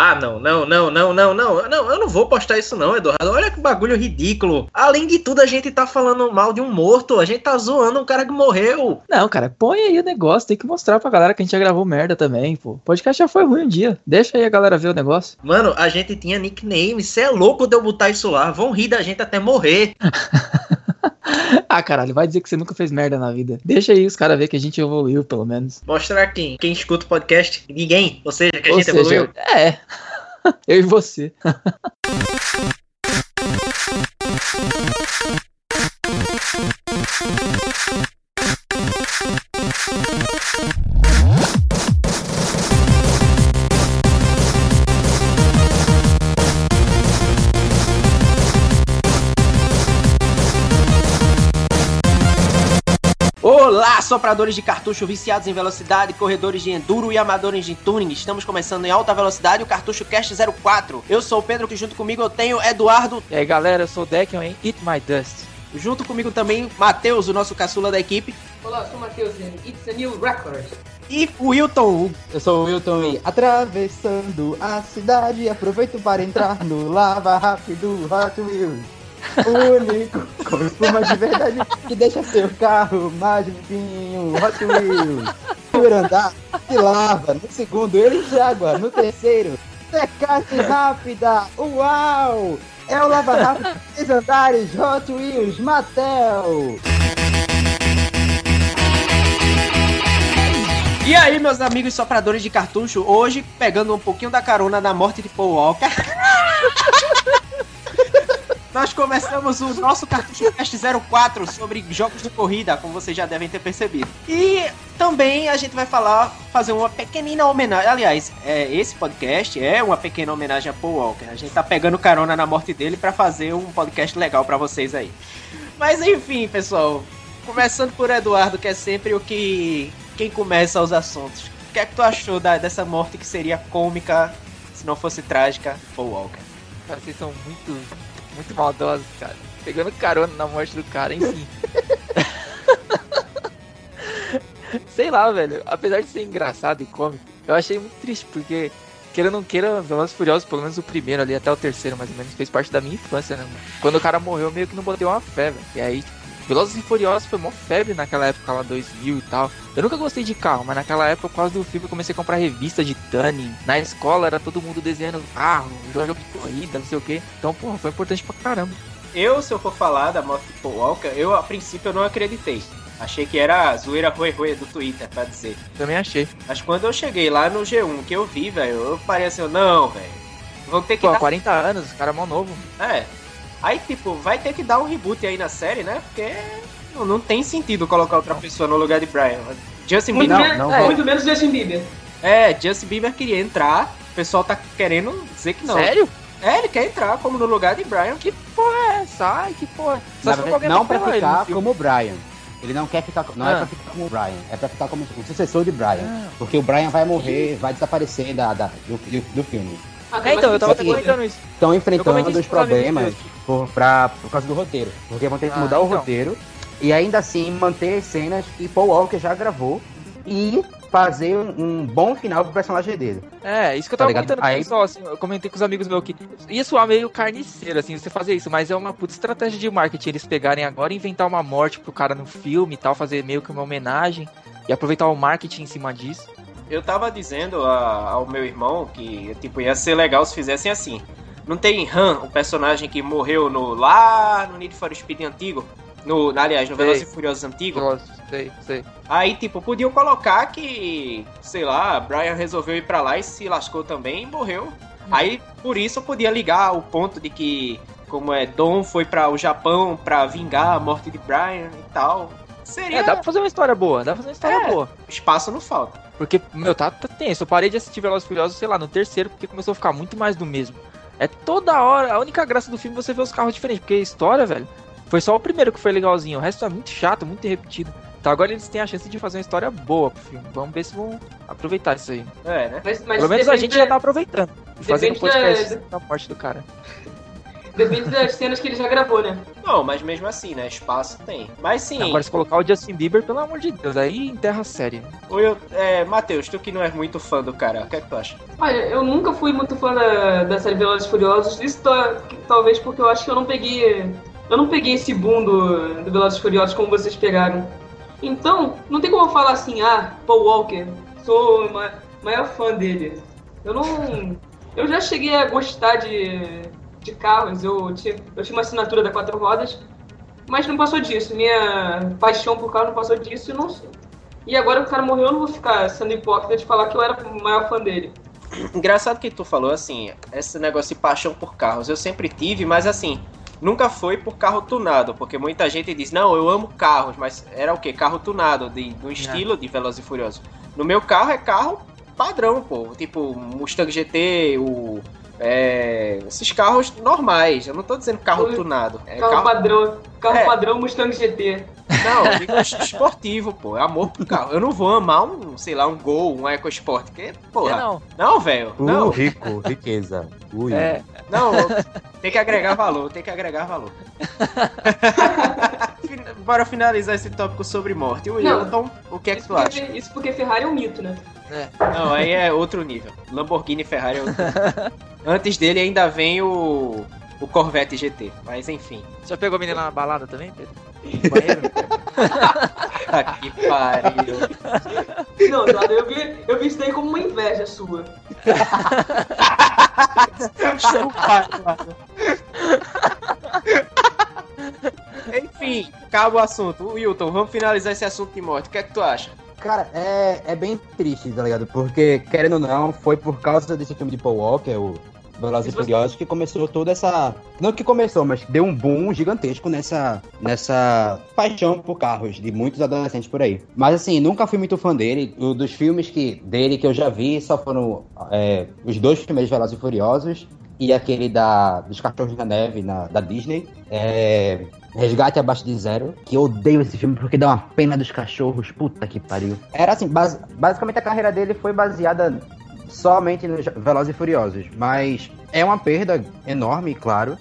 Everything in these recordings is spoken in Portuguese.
Ah, não, não, não, não, não, não. Não, eu não vou postar isso não, Eduardo. Olha que bagulho ridículo. Além de tudo, a gente tá falando mal de um morto. A gente tá zoando um cara que morreu. Não, cara, põe aí o negócio. Tem que mostrar pra galera que a gente já gravou merda também, pô. O podcast já foi ruim um dia. Deixa aí a galera ver o negócio. Mano, a gente tinha nickname. Você é louco de eu botar isso lá. Vão rir da gente até morrer. ah, caralho, vai dizer que você nunca fez merda na vida. Deixa aí os caras ver que a gente evoluiu, pelo menos. Mostrar quem? Quem escuta o podcast? Ninguém. Ou seja, que a Ou gente seja, evoluiu. É. Eu e você. Olá, sopradores de cartucho viciados em velocidade, corredores de enduro e amadores de tuning. Estamos começando em alta velocidade o Cartucho Cast 04. Eu sou o Pedro, que junto comigo eu tenho Eduardo. E aí, galera, eu sou o Dekion em Eat My Dust. Junto comigo também Matheus, o nosso caçula da equipe. Olá, eu sou o Matheus e It's a New Record. E o Wilton. Eu sou o Wilton e atravessando a cidade, aproveito para entrar no Lava Rápido Hot Wheels. Único com espuma de verdade que deixa seu carro mais limpinho. Hot Wheels. Primeiro andar de lava, no segundo ele água, no terceiro secagem rápida. Uau! É o Lava Rápido três andares Hot Wheels Mattel. E aí, meus amigos sopradores de cartucho, hoje pegando um pouquinho da carona da morte de Paul Walker. Nós começamos o nosso Cartucho Cast 04 sobre jogos de corrida, como vocês já devem ter percebido. E também a gente vai falar, fazer uma pequenina homenagem. Aliás, é, esse podcast é uma pequena homenagem a Paul Walker. A gente tá pegando carona na morte dele para fazer um podcast legal para vocês aí. Mas enfim, pessoal, começando por Eduardo, que é sempre o que quem começa os assuntos. O que é que tu achou da, dessa morte que seria cômica se não fosse trágica, Paul Walker? Cara, vocês são muito, muito maldosos, cara. Pegando carona na morte do cara, enfim. Sei lá, velho. Apesar de ser engraçado e cômico, eu achei muito triste, porque, queira ou não queira, Velozes Furiosos, pelo menos o primeiro ali, até o terceiro, mais ou menos, fez parte da minha infância, né, mano? Quando o cara morreu, eu meio que não botei uma fé, velho. E aí, tipo, Velozes e Furiosos foi mó febre naquela época lá, 2000 e tal. Eu nunca gostei de carro, mas naquela época, por causa do filme, eu comecei a comprar revista de tuning. Na escola era todo mundo desenhando carro, jogo de corrida, não sei o que. Então, porra, foi importante pra caramba. Eu, se eu for falar da Paul Walker, eu a princípio eu não acreditei. Achei que era zoeira ruê ruê do Twitter, pra dizer. Também achei. Mas quando eu cheguei lá no G1, que eu vi, velho, eu parei assim, não, velho. Vão ter que Pô, dar... 40 anos, o cara é mó novo. É. Aí, tipo, vai ter que dar um reboot aí na série, né? Porque não, não tem sentido colocar outra pessoa no lugar de Brian. Justin Muito, Bieber. men- não é, muito menos Justin Bieber. É, Justin Bieber queria entrar. O pessoal tá querendo dizer que não. Sério? É, ele quer entrar como no lugar de Brian. Que porra é essa? Ai, que porra. Só se verdade, não pra ele ficar filme. como o Brian. Ele não quer ficar. Não é Ah. pra ficar como o Brian, é pra ficar como o sucessor de Brian. Ah. Porque o Brian vai morrer, vai desaparecer da, da- do, do, do filme. É, então, eu tava que- comentando isso. Estão enfrentando os problemas por, pra, por causa do roteiro. Porque vão ter que Ah, mudar o então. roteiro e ainda assim manter as cenas que Paul Walker já gravou e fazer um, um bom final pro personagem dele. É, isso que eu Tá tava ligado? comentando com o Aí- pessoal, assim, eu comentei com os amigos meus que ia soar meio carniceiro, assim, você fazer isso, mas é uma puta estratégia de marketing eles pegarem agora e inventar uma morte pro cara no filme e tal, fazer meio que uma homenagem e aproveitar o marketing em cima disso. Eu tava dizendo a- ao meu irmão que, tipo, ia ser legal se fizessem assim. Não tem Han, o personagem que morreu no lá no Need for Speed antigo, no, aliás, no. Velozes e Furiosos antigo. Nossa, sei, sei. Aí, tipo, podiam colocar que, sei lá, Brian resolveu ir pra lá e se lascou também e morreu. Aí, por isso, eu podia ligar o ponto de que, como é, Dom foi para o Japão pra vingar a morte de Brian e tal. Seria É, dá pra fazer uma história boa, dá pra fazer uma história É. boa. espaço não falta. Porque, meu, tá, tá tenso. Eu parei de assistir Velozes e Furiosos, sei lá, no terceiro, porque começou a ficar muito mais do mesmo. É toda hora, a única graça do filme é você ver os carros diferentes, porque a história, velho, foi só o primeiro que foi legalzinho, o resto é muito chato, muito repetido. Então agora eles têm a chance de fazer uma história boa pro filme. Vamos ver se vão aproveitar isso aí. É, né? Mas, mas Pelo menos a gente da- já tá aproveitando. E fazendo depende da- podcast da morte do cara. Depende das cenas que ele já gravou, né? Não, mas mesmo assim, né? Espaço tem. Mas sim, Agora, se colocar o Justin Bieber, pelo amor de Deus, aí enterra a série. o eu, é, Matheus, tu que não é muito fã do cara, o que é que tu acha? Olha, eu nunca fui muito fã da, da série Velozes e Furiosos. Isso tá- talvez porque eu acho que eu não peguei. Eu não peguei esse boom do, do Velozes e Furiosos como vocês pegaram. Então, não tem como eu falar assim, ah, Paul Walker, sou o ma- maior fã dele. Eu não. Eu já cheguei a gostar de, de carros, eu tinha, eu tinha uma assinatura da Quatro Rodas, mas não passou disso. Minha paixão por carro não passou disso e não E agora que o cara morreu, eu não vou ficar sendo hipócrita de falar que eu era o maior fã dele. Engraçado que tu falou assim, esse negócio de paixão por carros, eu sempre tive, mas assim, nunca foi por carro tunado, porque muita gente diz, não, eu amo carros, mas era o quê? Carro tunado, de, do estilo de Velozes e Furiosos. No meu carro é carro padrão, pô, tipo Mustang GT, o... é, esses carros normais, eu não tô dizendo carro tunado. É Carro, padrão, carro É. padrão Mustang GT. Não, eu digo esportivo, pô. É amor pro carro. Eu não vou amar um, sei lá, um Gol, um EcoSport. Que, porra. É, não. Não, velho. Uh, Não, rico, riqueza. Ui. É, não. Tem que agregar valor, tem que agregar valor. Bora finalizar esse tópico sobre morte. Hilton, o que é que tu acha? porque, isso porque Ferrari é um mito, né? Não, aí é outro nível. Lamborghini e Ferrari é outro nível. Antes dele ainda vem o, o Corvette GT. Mas enfim. já pegou a menina na balada também, Pedro? No banheiro? Tá que pariu. Não, Eduardo, eu vi, eu vi isso daí como uma inveja sua. Enfim, acaba o assunto. Wilton, vamos finalizar esse assunto de morte. O que é que tu acha? Cara, é, é bem triste, tá ligado? Porque, querendo ou não, foi por causa desse filme de Paul Walker, o Velozes e Furiosos, que começou toda essa... Não que começou, mas deu um boom gigantesco nessa, nessa paixão por carros de muitos adolescentes por aí. Mas, assim, nunca fui muito fã dele. O, dos filmes que, dele que eu já vi só foram é, os dois primeiros Velozes e Furiosos e aquele da, dos Cachorros na Neve, na, da Disney. É, Resgate Abaixo de Zero, que eu odeio esse filme porque dá uma pena dos cachorros, puta que pariu. Era assim, basi- basicamente a carreira dele foi baseada somente nos Velozes e Furiosos, mas é uma perda enorme, claro,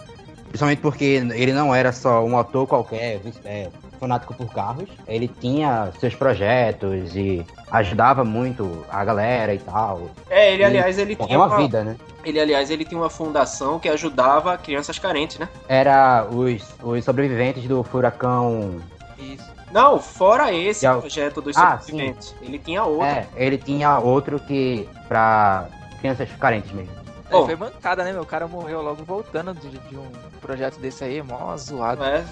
principalmente porque ele não era só um ator qualquer, é, fanático por carros, ele tinha seus projetos e ajudava muito a galera e tal. É, ele, aliás, ele tinha É uma vida, né? Ele, aliás, ele tinha uma fundação que ajudava crianças carentes, né? Era os, os sobreviventes do furacão Isso. Não, fora esse Já- projeto dos Ah, sobreviventes. Ele tinha outro. É, ele tinha outro que pra crianças carentes mesmo. Bom. foi mancada, né, meu? O cara morreu logo voltando de, de um projeto desse aí, mó zoado. É,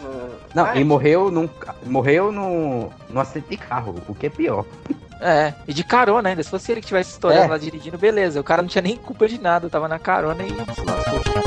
Não, é, e morreu num morreu num, num acidente de carro, o que é pior. É, e de carona ainda. Se fosse ele que tivesse estourando É. lá dirigindo, beleza. O cara não tinha nem culpa de nada, tava na carona e se lascou.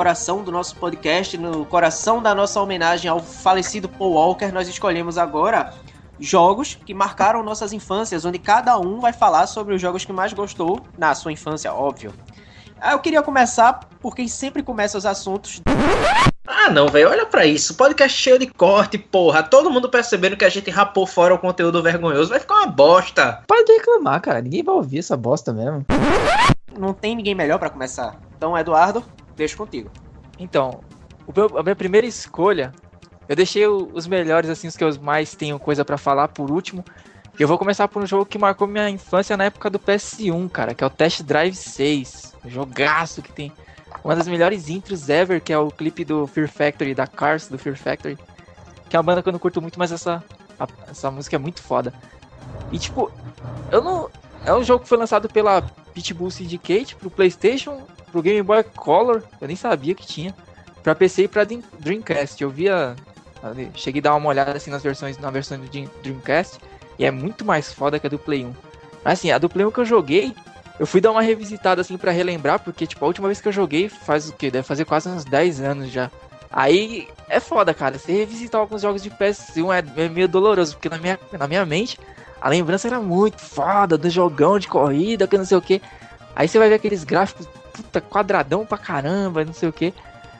Coração do nosso podcast, no coração da nossa homenagem ao falecido Paul Walker, nós escolhemos agora jogos que marcaram nossas infâncias, onde cada um vai falar sobre os jogos que mais gostou na sua infância, óbvio. Ah, Eu queria começar por quem sempre começa os assuntos. Ah, não, velho, olha pra isso. Podcast cheio de corte, porra. Todo mundo percebendo que a gente rapou fora o conteúdo vergonhoso. Vai ficar uma bosta. Para de reclamar, cara. Ninguém vai ouvir essa bosta mesmo. Não tem ninguém melhor pra começar. Então, Eduardo, deixo contigo. Então, meu- a minha primeira escolha, eu deixei os melhores, assim, os que eu mais tenho coisa pra falar por último. Eu vou começar por um jogo que marcou minha infância na época do PS1, cara, que é o Test Drive 6. Um jogaço que tem uma das melhores intros ever, que é o clipe do Fear Factory, da Cars, do Fear Factory. Que é uma banda que eu não curto muito, mas essa, essa música é muito foda. E tipo, eu não. É um jogo que foi lançado pela Pitbull Syndicate pro PlayStation, pro Game Boy Color, eu nem sabia que tinha, pra PC e pra Dream- Dreamcast. Eu via. Cheguei a dar uma olhada assim nas versões, na versão do Dream- Dreamcast, e é muito mais foda que a do Play 1. Mas assim, a do Play 1 que eu joguei, eu fui dar uma revisitada assim pra relembrar, porque tipo, a última vez que eu joguei faz o quê? Deve fazer quase uns 10 anos já. Aí é foda, cara. Você revisitar alguns jogos de PS1 é, é meio doloroso, porque na minha, na minha mente a lembrança era muito foda do jogão de corrida, que não sei o que. Aí você vai ver aqueles gráficos, puta, quadradão pra caramba, não sei o que.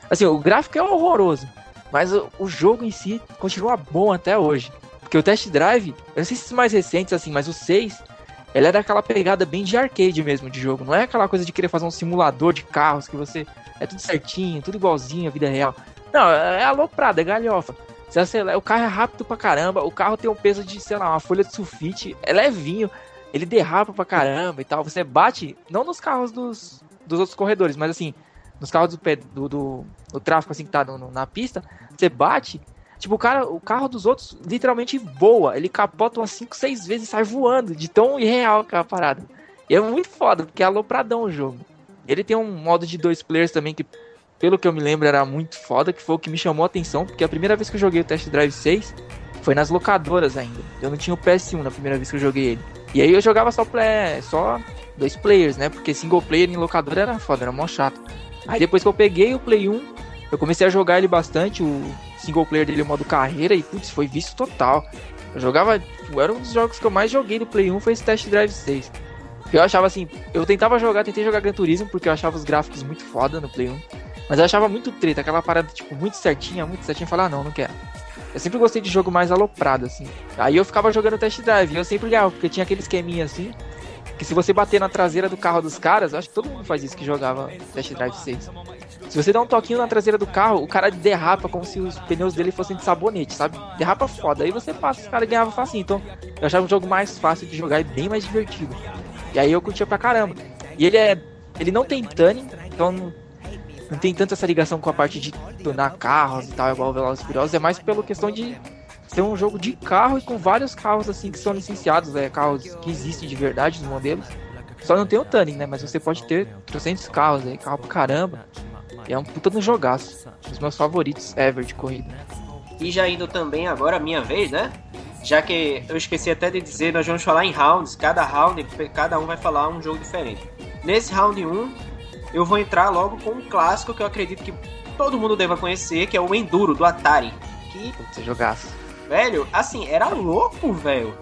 Assim, o gráfico é horroroso, mas o, o jogo em si continua bom até hoje. Porque o Test Drive, eu não sei se os mais recentes, assim, mas o 6, ele é daquela pegada bem de arcade mesmo de jogo. Não é aquela coisa de querer fazer um simulador de carros que você. É tudo certinho, tudo igualzinho à vida real. Não, é aloprada, é galhofa. Você acelera, o carro é rápido pra caramba, o carro tem um peso de, sei lá, uma folha de sulfite, é levinho, ele derrapa pra caramba e tal. Você bate, não nos carros dos, dos outros corredores, mas assim, nos carros do, do, do, do tráfego assim que tá no, na pista, você bate, tipo, o, cara, o carro dos outros literalmente voa, ele capota umas 5, 6 vezes e sai voando, de tão irreal que é a parada. E é muito foda, porque é alopradão o jogo. Ele tem um modo de dois players também que pelo que eu me lembro, era muito foda, que foi o que me chamou a atenção, porque a primeira vez que eu joguei o Test Drive 6 foi nas locadoras ainda. Eu não tinha o PS1 na primeira vez que eu joguei ele. E aí eu jogava só, play, só dois players, né? Porque single player em locadora era foda, era mó chato. Aí depois que eu peguei o Play 1, eu comecei a jogar ele bastante, o single player dele, o modo carreira, e putz, foi visto total. Eu jogava, era um dos jogos que eu mais joguei no Play 1 foi esse Test Drive 6. Eu achava assim, eu tentava jogar, tentei jogar Gran Turismo porque eu achava os gráficos muito foda no Play 1. Mas eu achava muito treta, aquela parada, tipo, muito certinha, muito certinha. Falar, ah, não, não quero. Eu sempre gostei de jogo mais aloprado, assim. Aí eu ficava jogando test drive, e eu sempre ganhava, porque tinha aquele esqueminha assim. Que se você bater na traseira do carro dos caras, acho que todo mundo faz isso que jogava Test Drive 6. Se você dá um toquinho na traseira do carro, o cara derrapa como se os pneus dele fossem de sabonete, sabe? Derrapa foda. Aí você passa, os caras ganhavam facinho. Então, eu achava um jogo mais fácil de jogar e bem mais divertido. E aí eu curtia pra caramba. E ele é. Ele não tem tanning, então não tem tanta essa ligação com a parte de tunar carros e tal, igual Velozes Furiosos, é mais pela questão de ser um jogo de carro e com vários carros assim que são licenciados, é, carros que existem de verdade, os modelos. Só não tem o Tuning, né? Mas você pode ter 300 carros aí, carro pra caramba. E é um puta no jogaço. Um dos meus favoritos ever de corrida. E já indo também agora a minha vez, né? Já que eu esqueci até de dizer, nós vamos falar em rounds. Cada round, cada um vai falar um jogo diferente. Nesse round 1, eu vou entrar logo com um clássico que eu acredito que todo mundo deva conhecer, que é o Enduro do Atari. Que você jogasse. Velho, assim, era louco, velho.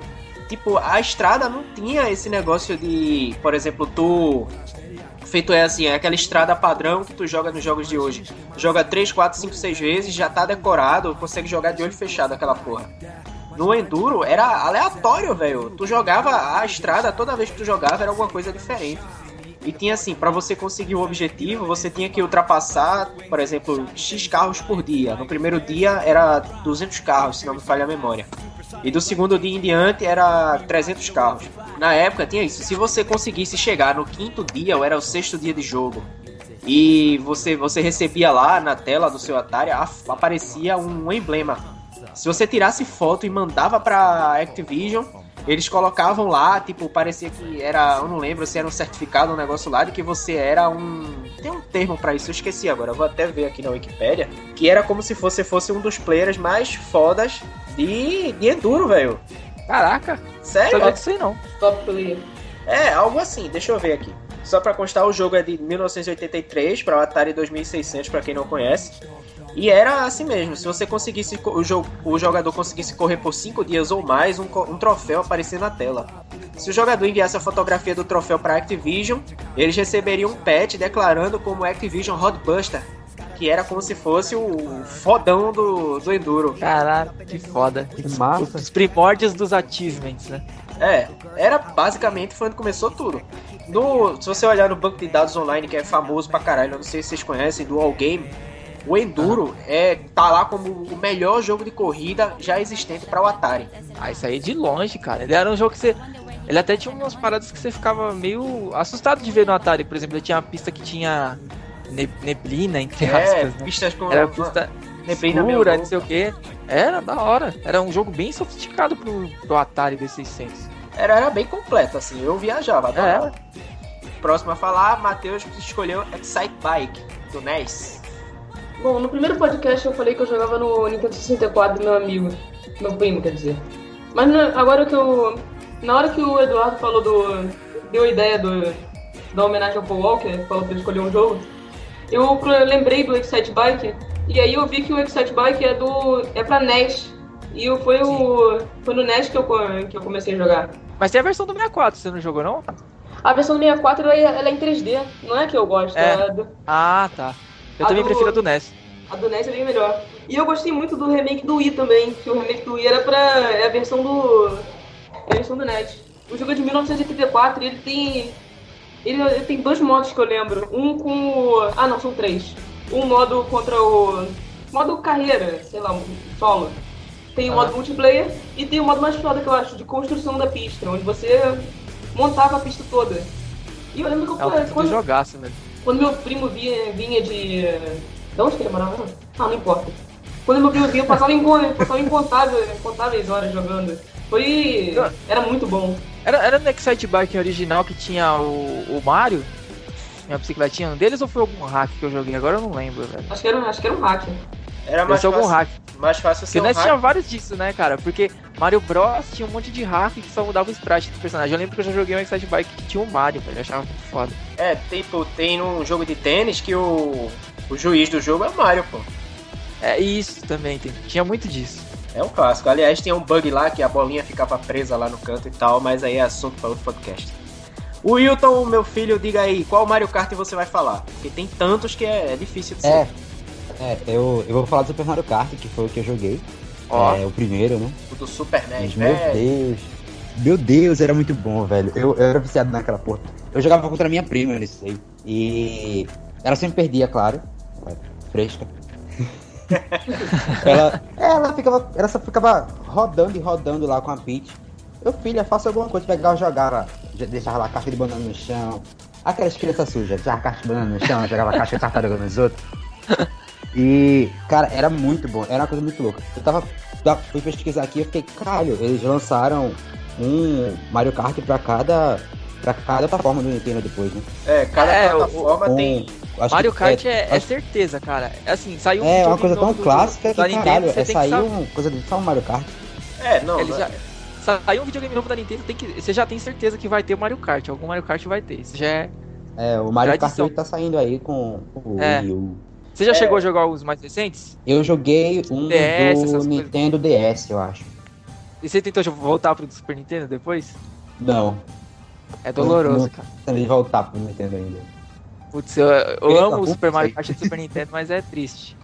Tipo, a estrada não tinha esse negócio de, por exemplo, tu feito é assim, é aquela estrada padrão que tu joga nos jogos de hoje. Joga 3, 4, 5, 6 vezes, já tá decorado, consegue jogar de olho fechado aquela porra. No Enduro era aleatório, velho. Tu jogava a estrada, toda vez que tu jogava era alguma coisa diferente. E tinha assim, para você conseguir o objetivo, você tinha que ultrapassar, por exemplo, X carros por dia. No primeiro dia era 200 carros, se não me falha a memória. E do segundo dia em diante era 300 carros. Na época tinha isso. Se você conseguisse chegar no quinto dia, ou era o sexto dia de jogo, e você, você recebia lá na tela do seu Atari, aparecia um emblema. Se você tirasse foto e mandava pra Activision, eles colocavam lá, tipo, parecia que era, eu não lembro se era um certificado, um negócio lá, de que você era um. Tem um termo para isso, eu esqueci agora, eu vou até ver aqui na Wikipedia. Que era como se você fosse um dos players mais fodas de, de Enduro, velho. Caraca! Sério? Não sei não. Top player. É, algo assim, deixa eu ver aqui. Só para constar, o jogo é de 1983 para o Atari 2600, para quem não conhece. E era assim mesmo, se você conseguisse, o, jo o jogador conseguisse correr por 5 dias ou mais, um, um troféu aparecer na tela. Se o jogador enviasse a fotografia do troféu para Activision, eles receberiam um patch declarando como Activision Roadbuster, que era como se fosse o fodão do, do Enduro. Caralho, que foda. Que massa. Os primórdios dos achievements, né? É, era basicamente foi onde começou tudo. No, se você olhar no banco de dados online, que é famoso pra caralho, não sei se vocês conhecem, do All Game, o Enduro é, tá lá como o melhor jogo de corrida já existente para o Atari. Ah, isso aí é de longe, cara. Ele era um jogo que você. Ele até tinha umas paradas que você ficava meio assustado de ver no Atari. Por exemplo, ele tinha uma pista que tinha neblina, entre é, aspas. Né? pistas com. Era pista neblina escura, não sei o que. Era da hora. Era um jogo bem sofisticado pro, pro Atari V600. Era, era bem completo, assim. Eu viajava, adorava. É. Próximo a falar, Matheus escolheu Excite Bike, do NES. Bom, no primeiro podcast eu falei que eu jogava no Nintendo 64 do meu amigo. Meu primo, quer dizer. Mas agora que eu. Na hora que o Eduardo falou do. deu a ideia do, da homenagem ao Paul Walker, falou pra escolher um jogo, eu lembrei do Excite Bike E aí eu vi que o Excite Bike é do. é pra NES. E eu, foi, o, foi no NES que eu, que eu comecei a jogar. Mas tem a versão do 64, você não jogou não? A versão do 64 ela é, ela é em 3D, não é que eu gosto. É. A, do, Ah, tá. Eu A também do- prefiro a do NES. a do NES é bem melhor. E eu gostei muito do remake do Wii também, que o remake do Wii era pra. é a versão do. é a versão do NES. O jogo é de 1984 e ele tem. Ele, ele tem dois modos que eu lembro. Um com o. Ah não, são três. Um modo contra o. Modo carreira, sei lá, solo. Tem o Ah. modo multiplayer e tem o modo mais foda que eu acho, de construção da pista, onde você montava a pista toda. E eu lembro que eu, É quando, jogaço, velho. Quando meu primo vinha, vinha de. De onde que ele morava? Ah, não importa. Quando meu primo vinha, eu passava, em, passava incontáveis, incontáveis horas jogando. Foi. Era muito bom. Era, era no Excite Bike original que tinha o, o Mario? Minha bicicletinha um deles ou foi algum hack que eu joguei? Agora eu não lembro, velho. Acho que era, acho que era um hack. Era mais algum fácil, hack. mais fácil Porque ser o um hack. tinha vários disso, né, cara? Porque Mario Bros tinha um monte de hack que só mudava o sprite do personagem. Eu lembro que eu já joguei um Excite Bike que tinha o Mario, velho. Eu achava muito foda. É, tipo, tem um jogo de tênis que o, o juiz do jogo é o Mario, pô. É isso também, tem, tinha muito disso. É um clássico. Aliás, tem um bug lá que a bolinha ficava presa lá no canto e tal, mas aí é assunto para outro podcast. O Wilton, meu filho, diga aí, qual Mario Kart você vai falar? Porque tem tantos que é, é difícil de ser. É, é eu, eu vou falar do Super Mario Kart, que foi o que eu joguei. Ó, É o primeiro, né? O do Super NES, Mas, meu velho. Deus. Meu Deus, era muito bom, velho. Eu, eu era viciado naquela porra. Eu jogava contra a minha prima nisso aí. E ela sempre perdia, claro. Fresca. ela, ela ficava. Ela só ficava rodando e rodando lá com a Peach. Eu, filha, faça alguma coisa, pegava e jogava. já Deixava lá a caixa de banana no chão. Aquelas crianças sujas, deixava a caixa de banana no chão, jogava a caixa de tartaruga nos outros. E, cara, era muito bom, era uma coisa muito louca. Eu tava, fui pesquisar aqui e fiquei, caralho, eles lançaram um Mario Kart pra cada, pra cada plataforma do Nintendo depois, né? É, cada É, o- plataforma Um- tem. acho Mario que- Kart é, é acho- certeza, cara. É assim, saiu um é uma coisa tão novo do- clássica que, da Nintendo, caralho, é sair uma coisa de só um Mario Kart. É, não. Ele já, saiu um videogame novo da Nintendo, tem que, você já tem certeza que vai ter o Mario Kart. Algum Mario Kart vai ter. Isso já é. É, o Mario Kart Tradição. 8 tá saindo aí com o É. Wii U. Você já É. chegou a jogar os mais recentes? Eu joguei um DS, do coisas. Nintendo DS, eu acho. E você tentou voltar pro Super Nintendo depois? Não, É doloroso, Não. cara. tentei voltar pro Nintendo ainda. Putz, eu, eu Eita, amo o Super Mario. Kart do Super Nintendo, mas é triste.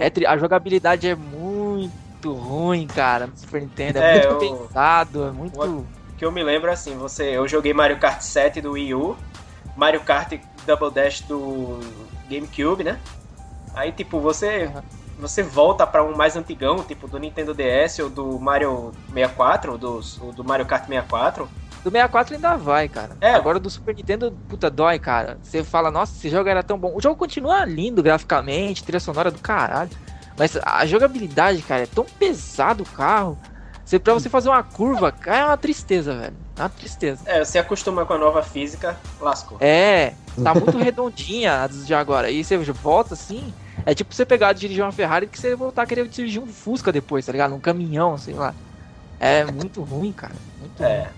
É tri- A jogabilidade é muito ruim, cara, no Super Nintendo. É, É, muito eu- pesado, é muito. O que eu me lembro assim, você, eu joguei Mario Kart 7 do Wii U, Mario Kart Double Dash do GameCube, né? Aí tipo, você você volta pra um mais antigão, tipo do Nintendo DS ou do Mario 64, ou do, ou do Mario Kart 64. Do 64 ainda vai, cara. É. Agora do Super Nintendo, puta, dói, cara. Você fala, nossa, esse jogo era tão bom. O jogo continua lindo graficamente, trilha sonora do caralho. Mas a jogabilidade, cara, é tão pesado o carro. Você, pra você fazer uma curva, cara, é uma tristeza, velho. É uma tristeza. É, você acostuma com a nova física, lascou. É, tá muito redondinha a dos de agora. E você volta assim, é tipo você pegar e dirigir uma Ferrari que você voltar a querer dirigir um Fusca depois, tá ligado? Um caminhão, sei lá. É muito ruim, cara. Muito ruim. É.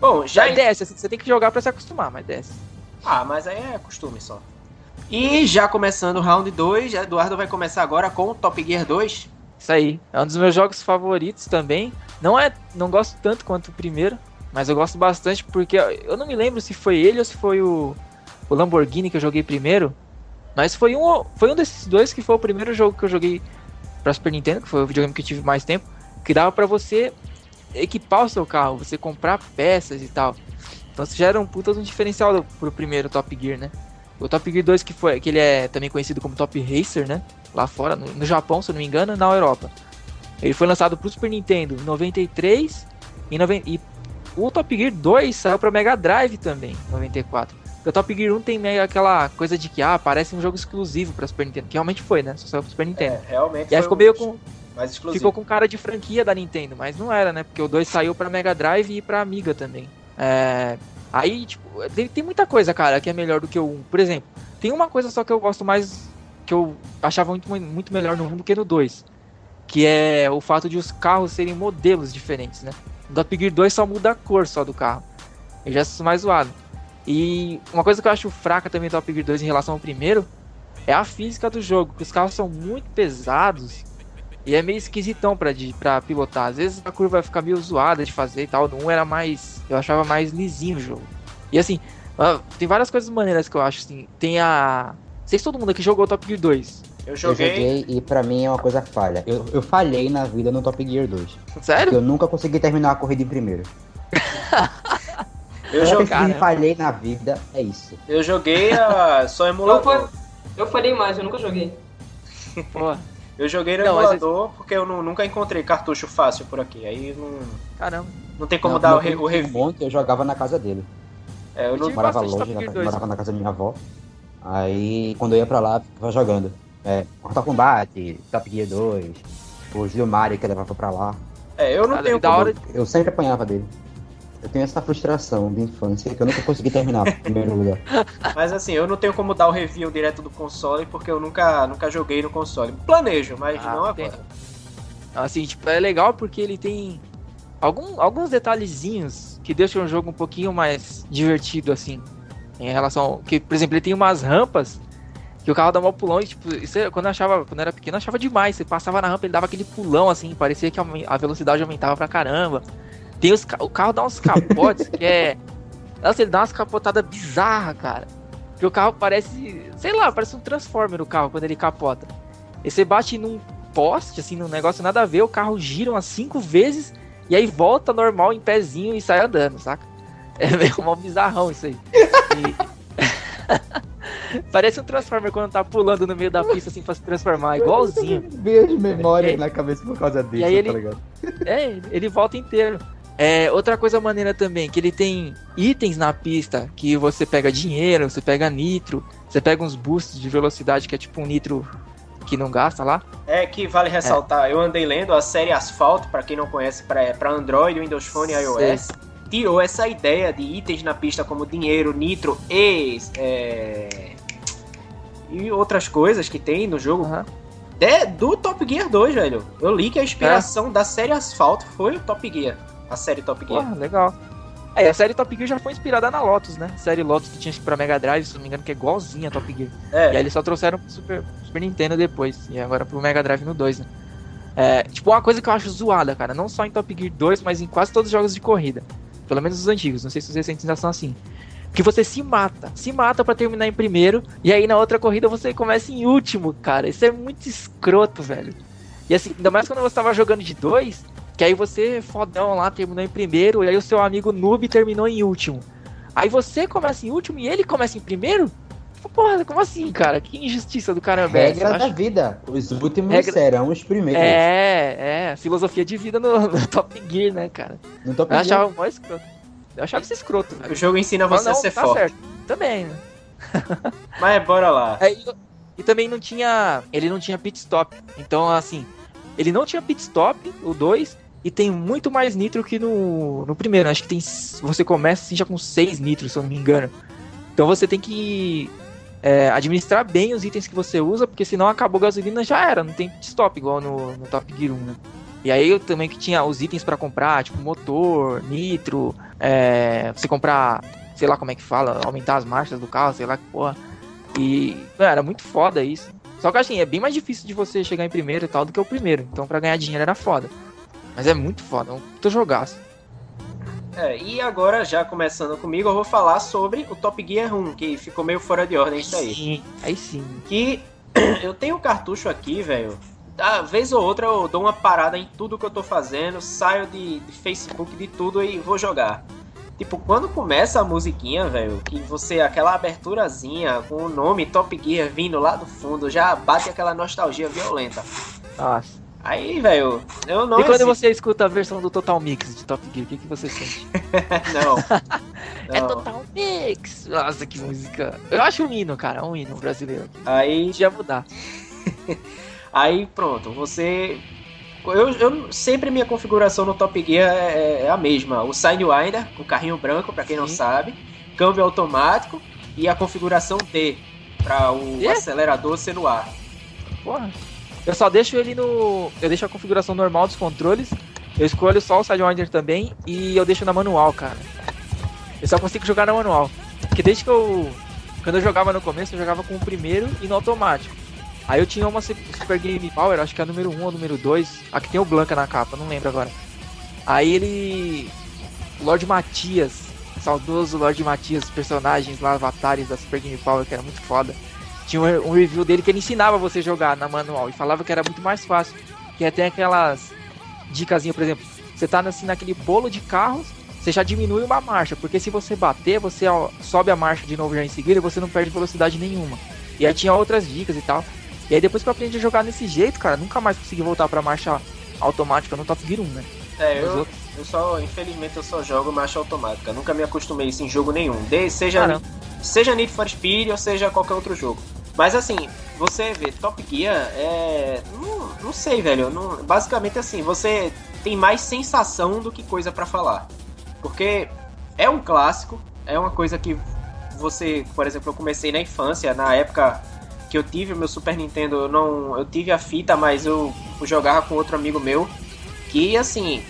Bom, já Já desce, assim, você tem que jogar pra se acostumar, mas desce. Ah, mas aí é costume só. E já começando o round 2, Eduardo vai começar agora com o Top Gear 2. Isso aí. É um dos meus jogos favoritos também. Não é, não gosto tanto quanto o primeiro, mas eu gosto bastante porque eu não me lembro se foi ele ou se foi o, o Lamborghini que eu joguei primeiro. Mas foi um, foi um desses dois que foi o primeiro jogo que eu joguei pra Super Nintendo, que foi o videogame que eu tive mais tempo, que dava pra você equipar o seu carro, você comprar peças e tal. Então isso já era um puta um diferencial pro primeiro Top Gear, né? O Top Gear 2 que foi, que ele é também conhecido como Top Racer, né? Lá fora, no, no Japão, se eu não me engano, na Europa. Ele foi lançado pro Super Nintendo em 93 e, noven- e o Top Gear 2 saiu pra Mega Drive também, em 94. Porque o Top Gear 1 tem meio aquela coisa de que, ah, parece um jogo exclusivo pra Super Nintendo, que realmente foi, né? Só saiu pro Super Nintendo. É, realmente E aí ficou um meio com, mais exclusivo. ficou com cara de franquia da Nintendo, mas não era, né? Porque o 2 saiu pra Mega Drive e pra Amiga também. É, Aí, tipo, tem, muita coisa, cara, que é melhor do que o 1. Por exemplo, tem uma coisa só que eu gosto mais, que eu achava muito, muito melhor no 1 do que no 2. Que é o fato de os carros serem modelos diferentes, né? No Top Gear 2 só muda a cor só do carro. Eu já isso mais zoado. E uma coisa que eu acho fraca também do Top Gear 2 em relação ao primeiro é a física do jogo, que os carros são muito pesados e é meio esquisitão pra, de, pra pilotar. Às vezes a curva vai ficar meio zoada de fazer e tal. No 1 era mais. Eu achava mais lisinho o jogo. E assim, ah, tem várias coisas maneiras que eu acho, assim. Tem a. Não sei se todo mundo aqui jogou Top Gear 2. Eu Eu joguei. joguei e pra mim é uma coisa falha. Eu, eu falhei na vida no Top Gear 2. Sério? Eu nunca consegui terminar a corrida em primeiro. Eu, Eu joguei, Caramba. falhei na vida, é isso. eu joguei a, só Eu, emulador. fa- eu falei mais, eu nunca joguei. Pô, Eu joguei no Não, mas emulador porque eu nu- nunca encontrei cartucho fácil por aqui. Aí não, caramba. não tem como Não, dar o, re, o review. eu jogava na casa dele. É, eu Eu não, morava longe, na, 2. morava na casa da minha avó. Aí, quando eu ia pra lá, ficava jogando. É, Mortal Kombat, Top Gear 2, o Gil Mario que levava pra lá. é, eu não Cara, tenho da como- hora- Eu sempre apanhava dele. Eu tenho essa frustração de infância que eu nunca consegui terminar em primeiro lugar. Mas assim, eu não tenho como dar o review direto do console porque eu nunca, nunca joguei no console. Planejo, mas Ah, não tem- agora. Assim, tipo, é legal porque ele tem algum, alguns detalhezinhos que deixam o jogo um pouquinho mais divertido, assim. Em relação. ao- Que, por exemplo, ele tem umas rampas que o carro dá um pulão e, tipo, isso é- quando eu achava, quando eu era pequeno, eu achava demais. Você passava na rampa, ele dava aquele pulão, assim, parecia que a velocidade aumentava pra caramba. Tem os, ca- o carro dá uns capotes que é. Nossa, ele dá umas capotadas bizarras, cara. Que o carro parece. Sei lá, parece um Transformer o carro quando ele capota. E você bate num poste, assim, num negócio nada a ver, o carro gira umas cinco vezes e aí volta normal em pezinho e sai andando, saca? É meio mal bizarrão isso aí. E- Parece um Transformer quando tá pulando no meio da pista assim pra se transformar, igualzinho. Vejo memórias É. na cabeça por causa disso, E aí ele- tá ligado? É, ele volta inteiro. É, outra coisa maneira também, que ele tem itens na pista, que você pega dinheiro, você pega nitro, você pega uns boosts de velocidade, que é tipo um nitro que não gasta lá. É que vale ressaltar, eu andei lendo a série Asphalt, pra quem não conhece, pra, pra Android, Windows Phone e iOS. Tirou essa ideia de itens na pista como dinheiro, nitro e. é, e outras coisas que tem no jogo Aham. de- do Top Gear 2, velho. Eu li que a inspiração da série Asphalt foi o Top Gear. A série Top Gear. Porra, legal. É, a série Top Gear já foi inspirada na Lotus, né? A série Lotus que tinha pra Mega Drive, se não me engano, que é igualzinha a Top Gear. E aí É, eles só trouxeram pro Super, Super Nintendo depois. E agora pro Mega Drive no 2, né? É, tipo, uma coisa que eu acho zoada, cara. Não só em Top Gear 2, mas em quase todos os jogos de corrida. Pelo menos os antigos. Não sei se os recentes ainda são assim. Que você se mata. Se mata pra terminar em primeiro. E aí na outra corrida você começa em último, cara. Isso é muito escroto, velho. E assim, ainda mais quando você tava jogando de dois. Que aí você, fodão lá, terminou em primeiro. E aí o seu amigo noob terminou em último. Aí você começa em último e ele começa em primeiro? Porra, como assim, cara? Que injustiça do caramba é essa? Regra da acho- vida. Os últimos Regra- serão os primeiros. É, é, filosofia de vida no, no Top Gear, né, cara? No Top Eu Gear, achava mó escroto. Eu achava isso escroto, velho. o jogo ensina você Mas a ser tá forte. certo. Também, né? Mas bora lá. É, e, e também não tinha. Ele não tinha pit stop. Então, assim, ele não tinha pit stop, o 2, e tem muito mais nitro que no, no primeiro. Acho que tem. Você começa assim já com 6 nitros, se eu não me engano. Então você tem que é, administrar bem os itens que você usa, porque senão acabou a gasolina já era, não tem stop igual no, no Top Gear 1, né? E aí eu também que tinha os itens pra comprar, tipo motor, nitro, é, você comprar, sei lá como é que fala, aumentar as marchas do carro, sei lá que porra. E, mano, era muito foda isso. Só que assim, é bem mais difícil de você chegar em primeiro e tal do que o primeiro. Então pra ganhar dinheiro era foda. Mas é muito foda, é um puta jogaço. É, e agora, já começando comigo, eu vou falar sobre o Top Gear 1, que ficou meio fora de ordem isso aí. Sim, aí sim. Que eu tenho um cartucho aqui, velho. Da vez ou outra eu dou uma parada em tudo que eu tô fazendo, saio de, de Facebook, de tudo e vou jogar. Tipo, quando começa a musiquinha, velho, que você, aquela aberturazinha com o nome Top Gear vindo lá do fundo, já bate aquela nostalgia violenta. Nossa. Aí, velho, eu não e quando você escuta a versão do Total Mix de Top Gear, o que, que você sente? Não. É Não. Total Mix! Nossa, que música. Eu acho um hino, cara, um hino brasileiro. Aí Podia mudar. Aí pronto, você. Eu, eu- sempre minha configuração no Top Gear é, é a mesma. O Sidewinder, com carrinho branco, pra quem não Sim. sabe, câmbio automático e a configuração D, para o E? acelerador ser no ar. Porra. Eu só deixo ele no. Eu deixo a configuração normal dos controles. Eu escolho só o Sidewinder também e eu deixo na manual, cara. Eu só consigo jogar na manual. Porque desde que eu Quando eu jogava no começo, eu jogava com o primeiro e no automático. Aí eu tinha uma Super Game Power, acho que é a número 1 ou número 2. Aqui tem o Blanca na capa, não lembro agora. Aí ele. Lord Matias, saudoso Lord Matias, personagens lá, avatares da Super Game Power, que era muito foda. Tinha um, review dele que ele ensinava você a jogar na manual e falava que era muito mais fácil. Que até aquelas dicasinhas, por exemplo, você tá assim naquele bolo de carros, você já diminui uma marcha, porque se você bater, você sobe a marcha de novo já em seguida e você não perde velocidade nenhuma. E aí tinha outras dicas e tal. E aí depois que eu aprendi a jogar desse jeito, cara, nunca mais consegui voltar pra marcha automática no Top Gear 1, né? É, eu, outros- eu só, infelizmente, eu só jogo marcha automática. Nunca me acostumei isso em jogo nenhum. De, seja, Caramba. seja Need for Speed ou seja qualquer outro jogo. Mas assim, você vê, Top Gear é. Não, não sei, velho. Não, basicamente assim, você tem mais sensação do que coisa pra falar. Porque é um clássico, é uma coisa que você, por exemplo, eu comecei na infância, na época que eu tive o meu Super Nintendo, eu não. Eu tive a fita, mas eu jogava com outro amigo meu. Que assim,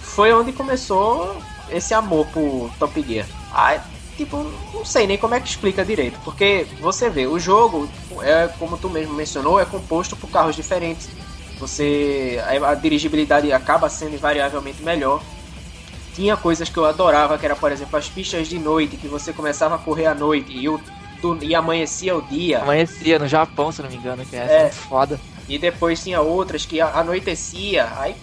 foi onde começou esse amor por Top Gear. Ah, tipo, não sei nem como é que explica direito, porque você vê, o jogo é como tu mesmo mencionou, é composto por carros diferentes. Você a a dirigibilidade acaba sendo invariavelmente melhor. Tinha coisas que eu adorava, que era, por exemplo, as pistas de noite, que você começava a correr à noite e, o, tu- e amanhecia o dia. Amanhecia no Japão, se não me engano, que é, É. foda. E depois tinha outras que anoitecia. Aí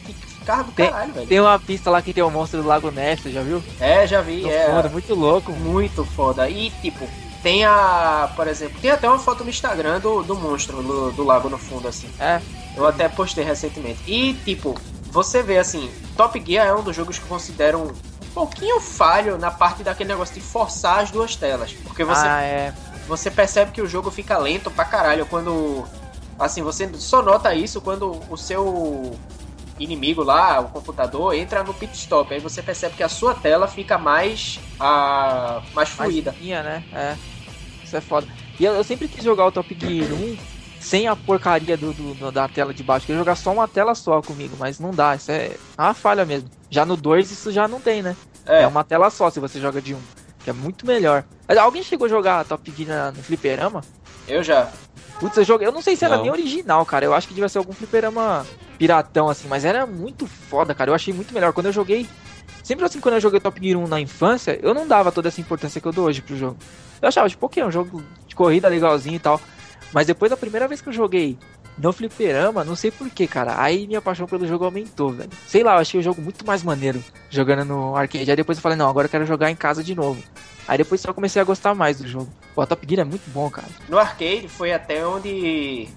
do Tem- caralho, velho. Tem uma pista lá que tem o monstro do Lago Ness, já viu? É, já vi, é. fundo, muito louco. Muito foda. E, tipo, tem a. Por exemplo, tem até uma foto no Instagram do, do monstro do, do lago no fundo, assim. É, Eu até postei recentemente. E, tipo, você vê assim, Top Gear é um dos jogos que eu considero um pouquinho falho na parte daquele negócio de forçar as duas telas. Porque você, ah, é. você percebe que o jogo fica lento pra caralho quando. Assim, você só nota isso quando o seu inimigo lá, o computador, entra no pit stop. Aí você percebe que a sua tela fica mais. ah, mais mais fluida. fininha, né? É. Isso é foda. E eu, eu sempre quis jogar o Top Gear 1 sem a porcaria do, do- da tela de baixo. Eu queria jogar só uma tela só comigo, mas não dá. Isso é uma falha mesmo. Já no 2 isso já não tem, né? É, É, uma tela só se você joga de um. Que é muito melhor. Alguém chegou a jogar Top Gear no fliperama? eu já. Putz, eu joguei. Eu não sei se era Não. nem original, cara. Eu acho que devia ser algum fliperama piratão, assim. Mas era muito foda, cara. Eu achei muito melhor. Quando eu joguei. Sempre assim, quando eu joguei Top Gear 1 na infância, eu não dava toda essa importância que eu dou hoje pro jogo. Eu achava, tipo, ok, é um jogo de corrida legalzinho e tal. Mas depois da primeira vez que eu joguei no fliperama, não sei porquê, cara. Aí minha paixão pelo jogo aumentou, velho. Sei lá, eu achei o jogo muito mais maneiro jogando no arcade. Aí depois eu falei, não, agora eu quero jogar em casa de novo. Aí depois só comecei a gostar mais do jogo. Pô, Top Gear é muito bom, cara. No arcade foi até onde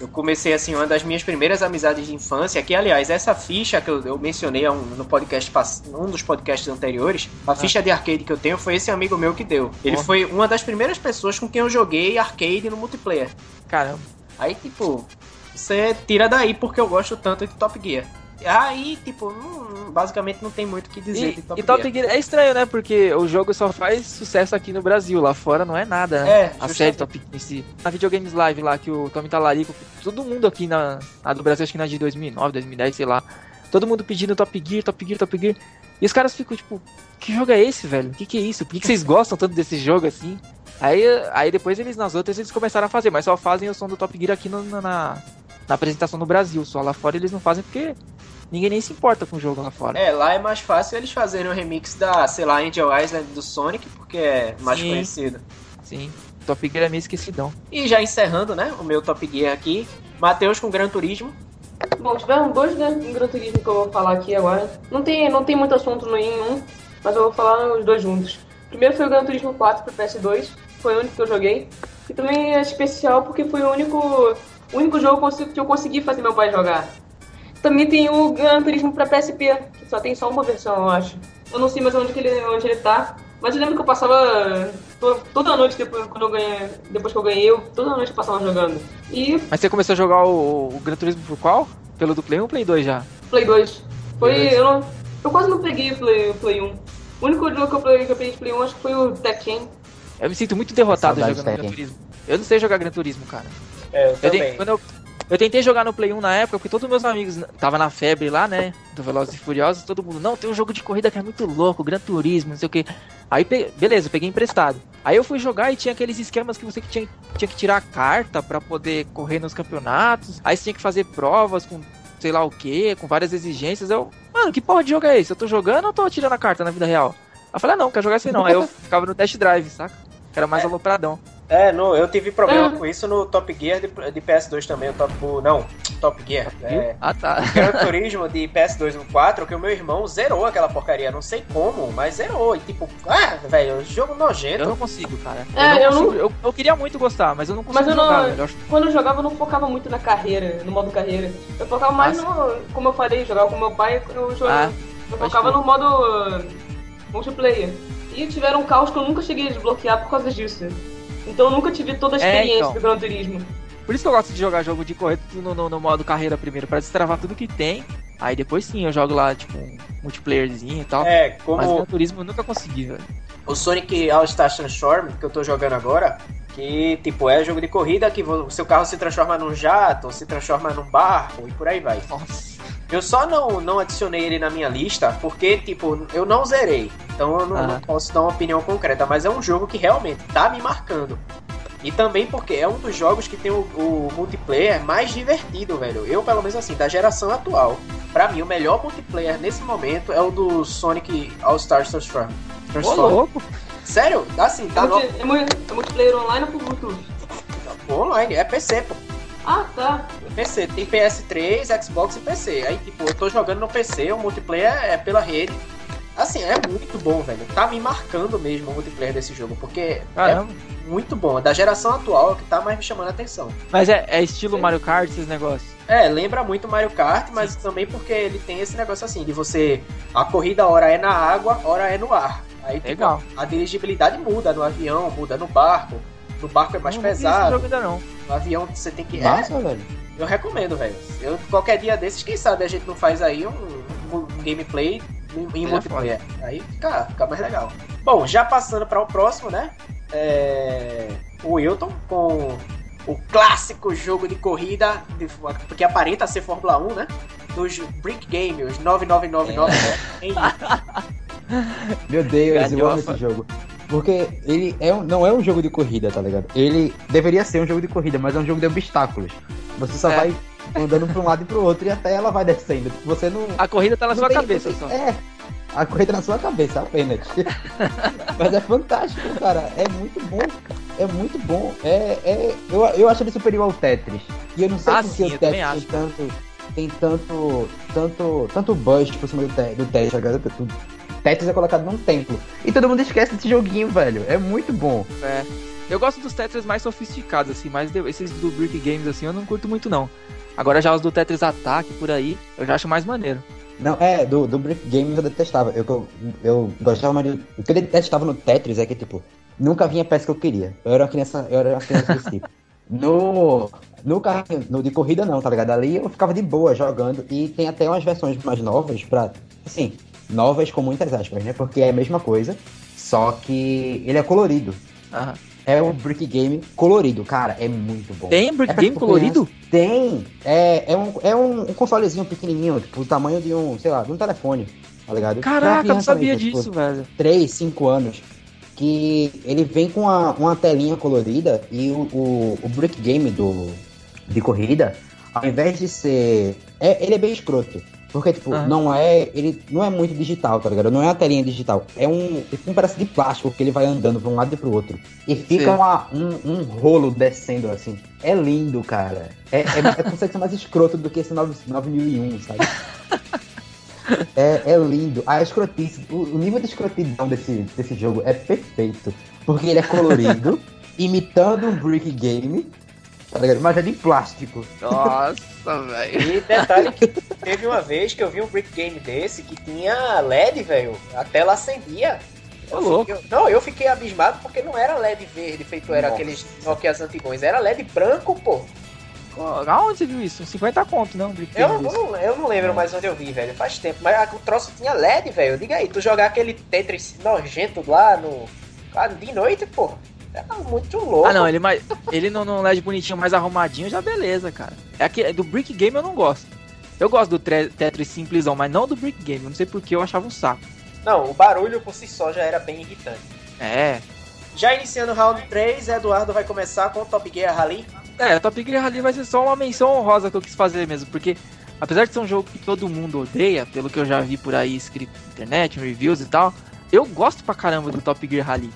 eu comecei assim uma das minhas primeiras amizades de infância, que aliás essa ficha que eu, eu mencionei um- no podcast um dos podcasts anteriores, a ficha de arcade que eu tenho foi esse amigo meu que deu. Ele foi uma das primeiras pessoas com quem eu joguei arcade no multiplayer. Caramba. Aí tipo, você tira daí porque eu gosto tanto de Top Gear. Aí, tipo, não- basicamente não tem muito o que dizer E, de Top e Top Gear. Gear é estranho, né? Porque o jogo só faz sucesso aqui no Brasil, lá fora não é nada, né? É, a justamente. série Top Gear em si. Na Videogames Live lá, que o Tommy Talarico, todo mundo aqui na, na do Brasil, acho que na de 2009, 2010, sei lá, todo mundo pedindo Top Gear, Top Gear, Top Gear. E os caras ficam tipo, que jogo é esse, velho? O que, que é isso? Por que, que vocês gostam tanto desse jogo assim? Aí, aí depois eles nas outras eles começaram a fazer, mas só fazem o som do Top Gear aqui no- na, na, na apresentação no Brasil. Só lá fora eles não fazem porque ninguém nem se importa com o jogo lá fora. É, lá é mais fácil eles fazerem o remix da, sei lá, Angel Island do Sonic, porque é mais Sim. conhecido. Sim, Top Gear é meio esquecidão. E já encerrando, né, o meu Top Gear aqui, Matheus com Gran Turismo. Bom, tiveram dois Gran Gran Turismo que eu vou falar aqui agora. Não tem, não tem muito assunto no em um, mas eu vou falar os dois juntos. Primeiro foi o Gran Turismo 4 pro PS2, foi o único que eu joguei. E também é especial porque foi o único, o único jogo que eu consegui- fazer meu pai jogar. Também tem o Gran Turismo pra PSP, que só tem só uma versão, eu acho. Eu não sei mais onde, que ele, onde ele tá, mas eu lembro que eu passava to- toda noite depois, quando eu ganhei, depois que eu ganhei, eu, toda noite eu passava jogando. E Mas você começou a jogar o, o Gran Turismo por qual? Pelo do Play 1 ou Play 2 já? Play 2. Foi. Play 2. Eu, não, eu quase não peguei o Play, o Play 1. O único jogo que eu peguei, que eu peguei de Play 1 acho que foi o Tekken. Eu me sinto muito derrotado jogando Gran Turismo. Eu não sei jogar Gran Turismo, cara. É, eu Eu tenho- quando, eu, Eu tentei jogar no Play 1 na época, porque todos os meus amigos tava na febre lá, né? Do Velozes e Furiosos, todo mundo, não, tem um jogo de corrida que é muito louco, Gran Turismo, não sei o que. Aí, pe- beleza, eu peguei emprestado. Aí eu fui jogar e tinha aqueles esquemas que você que tinha, tinha que tirar a carta pra poder correr nos campeonatos. Aí você tinha que fazer provas com sei lá o que, com várias exigências. Eu, mano, que porra de jogo é esse? Eu tô jogando ou tô tirando a carta na vida real? Aí eu falei, ah, não, quero jogar assim não. Aí eu ficava no test drive, saca? Que era mais alopradão. É, no, eu tive problema Ah. com isso no Top Gear de, de PS2 também. O top, o- não, Top Gear. É, Ah, tá. Gran Turismo de PS2 no 4, que o meu irmão zerou aquela porcaria. Não sei como, mas zerou. E tipo, ah, velho, jogo Eu nojento. não consigo, cara. É, eu não- consigo. Eu, eu queria muito gostar, mas eu não consigo Mas eu não- jogar. Eu acho- Quando eu jogava, eu não focava muito na carreira, no modo carreira. Eu focava mais Ah, no. Como eu falei, jogava com meu pai, eu, jogava, Ah, eu focava no modo uh, multiplayer. E tiveram um caos que eu nunca cheguei a desbloquear por causa disso. Então eu nunca tive toda a É, experiência então. do Gran Turismo. Por isso que eu gosto de jogar jogo de corrida tudo no, no- no modo carreira primeiro, pra destravar tudo que tem. Aí depois sim eu jogo lá, tipo, um multiplayerzinho e tal. É, Mas como Gran Turismo eu nunca consegui, velho. o Sonic All Star Transform, que eu tô jogando agora, que tipo, é jogo de corrida que o seu carro se transforma num jato, se transforma num barco e por aí vai. Nossa. Eu só não, não adicionei ele na minha lista porque, tipo, eu não zerei. Então eu não, Ah. não posso dar uma opinião concreta, mas é um jogo que realmente tá me marcando. E também porque é um dos jogos que tem o, o multiplayer mais divertido, velho. Eu, pelo menos assim, da geração atual. Pra mim, o melhor multiplayer nesse momento é o do Sonic All-Stars Transform. Ô, Transform. louco. Sério? Assim, É, tá no... é é multiplayer online ou por Bluetooth? online, é PC, pô. Ah, tá. PC, tem PS3, Xbox e PC. Aí, tipo, eu tô jogando no PC, o multiplayer é pela rede. Assim, é muito bom, velho. Tá me marcando mesmo o multiplayer desse jogo, porque Caramba. é muito bom. Da geração atual é o que tá mais me chamando a atenção. Mas é, é estilo Sim. Mario Kart esses negócios. É, lembra muito Mario Kart, mas também porque ele tem esse negócio assim, de você. A corrida, hora é na água, hora é no ar. Aí, tipo, Legal. a dirigibilidade muda no avião, muda no barco. No barco é mais Não, não pesado. jogo ainda não. No avião você tem que. É, Massa, velho. Eu recomendo, velho. Eu, qualquer dia desses, quem sabe a gente não faz aí um, um gameplay em, É multiplayer. Aí fica, fica mais legal. Bom, já passando para o próximo, né? É, o Wilton com o clássico jogo de corrida, de, que aparenta ser Fórmula 1, né? Dos Brick Game, os 9999. né? Em- Meu Deus, eu amo esse jogo. Porque ele é um- não é um jogo de corrida, tá ligado? Ele deveria ser um jogo de corrida, mas é um jogo de obstáculos. Você só É. vai andando pra um lado e pro outro e até ela vai descendo. Você não. A corrida tá na sua tem- cabeça só. tem- É. A corrida na sua cabeça, apenas. mas é fantástico, cara. É muito bom. É muito bom. É, é, eu, eu acho ele superior ao Tetris. E eu não sei Ah, por que sim, o Tetris tem tanto. Tem tanto. Tanto. Tanto buzz por cima do, te, do Tetris, ligado? Tudo. Tetris é colocado num templo. E todo mundo esquece desse joguinho, velho. É muito bom. É. Eu gosto dos Tetris mais sofisticados, assim, mas esses do Brick Games, assim, eu não curto muito, não. Agora já os do Tetris Attack, por aí, eu já acho mais maneiro. Não, é, do, do Brick Games eu detestava. Eu, eu, eu gostava mais de. O que eu detestava no Tetris é que, tipo, nunca vinha a peça que eu queria. Eu era uma criança, eu era uma criança desse tipo. No. No carrinho, no de corrida não, tá ligado? Ali eu ficava de boa jogando. E tem até umas versões mais novas pra. Assim, novas com muitas aspas, né? Porque é a mesma coisa. Só que ele é colorido. Aham. É o Brick Game colorido, cara, é muito bom. Tem Brick É Game tipo colorido? Tem. É, é, um, é um, um consolezinho pequenininho, tipo, o tamanho de um, sei lá, de um telefone, tá ligado? Caraca, eu não sabia mesmo, tipo, disso, velho. 3, 5 anos. Que ele vem com uma, uma telinha colorida e o, o, o Brick Game do, de corrida, ao invés de ser. É, ele é bem escroto. Porque, tipo, Aham. não é. Ele não é muito digital, tá ligado? Não é uma telinha digital. É um. É um pedaço de plástico que ele vai andando pra um lado e pro outro. E fica uma- um, um rolo descendo assim. É lindo, cara. É, é, é consegue ser mais escroto do que esse 9, 9001, sabe? É, é lindo. A escrotice, o, o nível de escrotidão desse, desse jogo é perfeito. Porque ele é colorido, imitando um brick game, tá ligado? Mas é de plástico. Nossa, velho. E detalhe que teve uma vez que eu vi um brick game desse que tinha LED, velho. A tela acendia. Ô, Eu louco. fiquei- não, eu fiquei abismado porque não era LED verde feito era Nossa. aqueles Nokias antigões, era LED branco, pô. Aonde você viu isso? 50 conto, não? Brick Eu, Game eu, desse. não, eu não lembro mais onde eu vi, velho. Faz tempo. Mas o troço tinha LED, velho. Diga aí, tu jogar aquele Tetris nojento lá no. Ah, de noite, pô. Era muito louco. Ah, não, ele, mais, ele não, não LED bonitinho, mais arrumadinho, já beleza, cara. É aquele, do Brick Game eu não gosto. Eu gosto do Tetris simplesão, mas não do Brick Game. Eu não sei porque eu achava um saco. Não, o barulho por si só já era bem irritante. É. Já iniciando o round 3, Eduardo vai começar com o Top Gear Rally. É, Top Gear Rally vai ser só uma menção honrosa que eu quis fazer mesmo, porque apesar de ser um jogo que todo mundo odeia, pelo que eu já vi por aí escrito na internet, reviews e tal, eu gosto pra caramba do Top Gear Rally.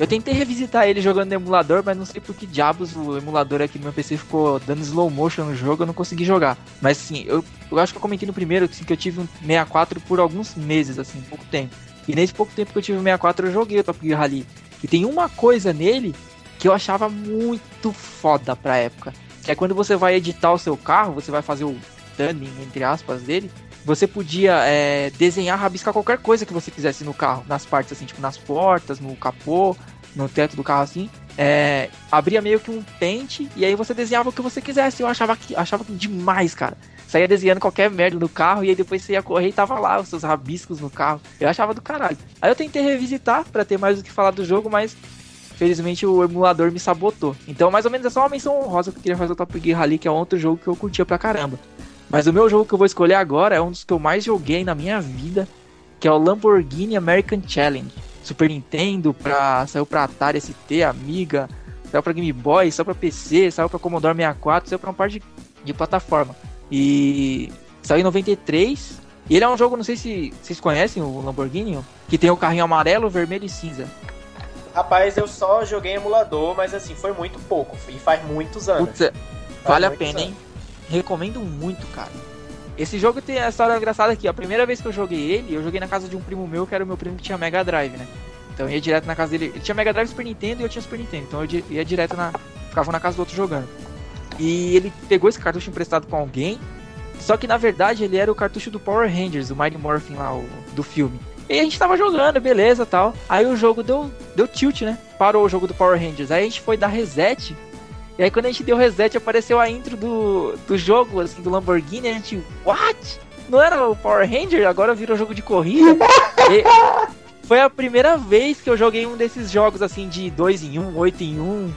Eu tentei revisitar ele jogando no emulador, mas não sei por que diabos o emulador aqui no meu PC ficou dando slow motion no jogo, eu não consegui jogar. Mas assim, eu, eu acho que eu comentei no primeiro assim, que eu tive um 64 por alguns meses, assim, pouco tempo. E nesse pouco tempo que eu tive o 64, eu joguei o Top Gear Rally. E tem uma coisa nele que eu achava muito foda pra época. Que é quando você vai editar o seu carro, você vai fazer o tuning, entre aspas, dele. Você podia é, desenhar, rabiscar qualquer coisa que você quisesse no carro. Nas partes, assim, tipo nas portas, no capô, no teto do carro, assim. É, abria meio que um pente e aí você desenhava o que você quisesse. Eu achava, que, achava demais, cara. Saía desenhando qualquer merda no carro e aí depois você ia correr e tava lá os seus rabiscos no carro. Eu achava do caralho. Aí eu tentei revisitar pra ter mais o que falar do jogo, mas Felizmente o emulador me sabotou. Então, mais ou menos é só uma menção honrosa que eu queria fazer o Top Gear Rally, que é outro jogo que eu curtia pra caramba. Mas o meu jogo que eu vou escolher agora é um dos que eu mais joguei na minha vida, que é o Lamborghini American Challenge. Super Nintendo, pra, saiu pra Atari ST, Amiga, saiu pra Game Boy, saiu pra PC, saiu pra Commodore 64, saiu pra uma parte de, de plataforma. E saiu em 93. E ele é um jogo, não sei se vocês conhecem o Lamborghini, que tem o carrinho amarelo, vermelho e cinza. Rapaz, eu só joguei em emulador, mas assim, foi muito pouco. E faz muitos anos. Putz, é- vale a pena, anos. hein? Recomendo muito, cara. Esse jogo tem a história engraçada aqui. A primeira vez que eu joguei ele, eu joguei na casa de um primo meu, que era o meu primo que tinha Mega Drive, né? Então eu ia direto na casa dele. Ele tinha Mega Drive Super Nintendo e eu tinha Super Nintendo. Então eu ia direto na. Ficava na casa do outro jogando. E ele pegou esse cartucho emprestado com alguém. Só que na verdade ele era o cartucho do Power Rangers, o Mighty Morphin lá, o, do filme. E a gente tava jogando, beleza tal. Aí o jogo deu, deu tilt, né? Parou o jogo do Power Rangers. Aí a gente foi dar reset. E aí quando a gente deu reset, apareceu a intro do, do jogo, assim, do Lamborghini. A gente, what? Não era o Power Ranger? Agora virou jogo de corrida? Foi a primeira vez que eu joguei um desses jogos, assim, de 2 em 1, um, 8 em 1. Um.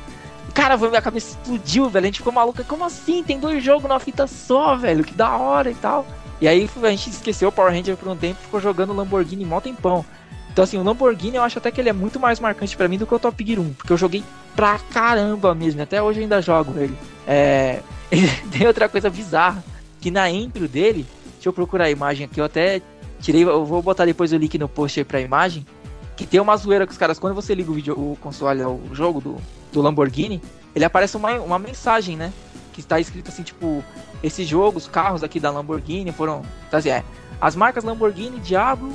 Cara, minha cabeça explodiu, velho. A gente ficou maluca. Como assim? Tem dois jogos numa fita só, velho. Que da hora e tal. E aí a gente esqueceu o Power Ranger por um tempo ficou jogando Lamborghini mó tempão. Então assim, o Lamborghini eu acho até que ele é muito mais marcante pra mim do que o Top Gear 1, porque eu joguei pra caramba mesmo, até hoje eu ainda jogo ele. É... Tem outra coisa bizarra, que na intro dele, deixa eu procurar a imagem aqui, eu até tirei, eu vou botar depois o link no post aí pra imagem, que tem uma zoeira com os caras, quando você liga o, vídeo, o console, o jogo do, do Lamborghini, ele aparece uma, uma mensagem, né? Que está escrito assim, tipo, esses jogos, carros aqui da Lamborghini foram. Tá assim, é, as marcas Lamborghini, Diablo